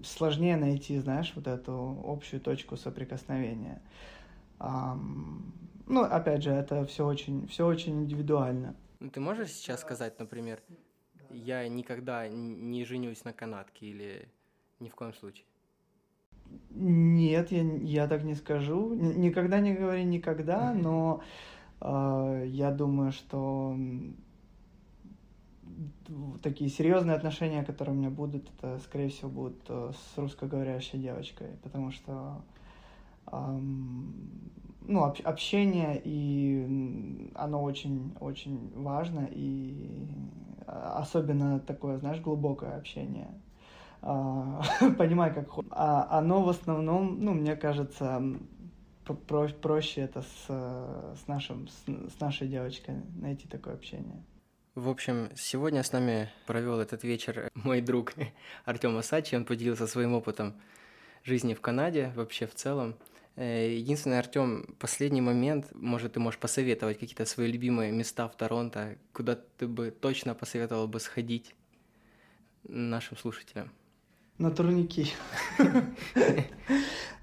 сложнее найти, знаешь, вот эту общую точку соприкосновения. Ну, опять же, это все очень, все очень индивидуально. Ну, ты можешь сейчас сказать, например, я никогда не женюсь на канатке или ни в коем случае? Нет, я, я так не скажу. Никогда не говори никогда, но э, я думаю, что такие серьезные отношения, которые у меня будут, это, скорее всего, будут э, с русскоговорящей девочкой, потому что ну, общение, и оно очень-очень важно, и а, особенно такое, знаешь, глубокое общение. А, понимаю, как а, оно в основном, ну, мне кажется, про проще это с, с, нашим, с, с нашей девочкой найти такое общение. В общем, сегодня с нами провел этот вечер мой друг Артем Асачи. Он поделился своим опытом жизни в Канаде, вообще в целом. Э, единственное, Артем, последний момент, может, ты можешь посоветовать какие-то свои любимые места в Торонто, куда ты бы точно посоветовал бы сходить нашим слушателям? На турники.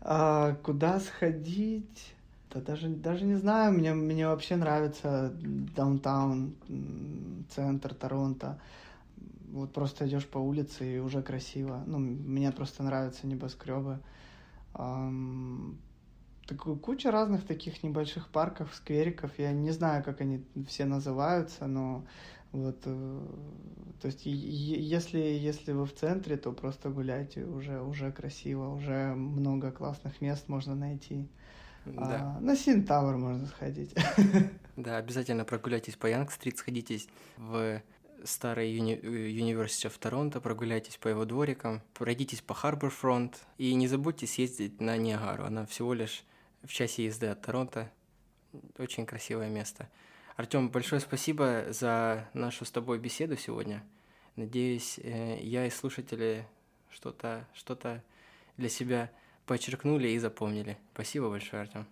А, куда сходить? Да даже, даже не знаю, мне, мне вообще нравится даунтаун, центр Торонто. Вот просто идешь по улице и уже красиво. Ну, мне просто нравятся небоскребы. Такую куча разных таких небольших парков, сквериков. Я не знаю, как они все называются, но вот, э, то есть, если, если вы в центре, то просто гуляйте, уже, уже красиво, уже много классных мест можно найти. Да. А, на Синтауэр можно сходить. Да, обязательно прогуляйтесь по Янг-стрит, сходитесь в старый юни- в Торонто, прогуляйтесь по его дворикам, пройдитесь по Харбор-фронт и не забудьте съездить на Ниагару. Она всего лишь в часе езды от Торонто. Очень красивое место. Артем, большое спасибо за нашу с тобой беседу сегодня. Надеюсь, э, я и слушатели что-то что для себя подчеркнули и запомнили. Спасибо большое, Артем.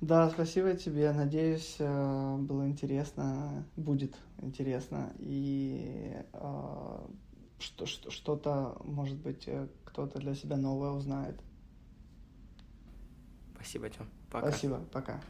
Да, спасибо тебе. Надеюсь, э, было интересно, будет интересно. И э, что, что, что-то, может быть, кто-то для себя новое узнает. Спасибо, Тём. Пока. Спасибо, пока.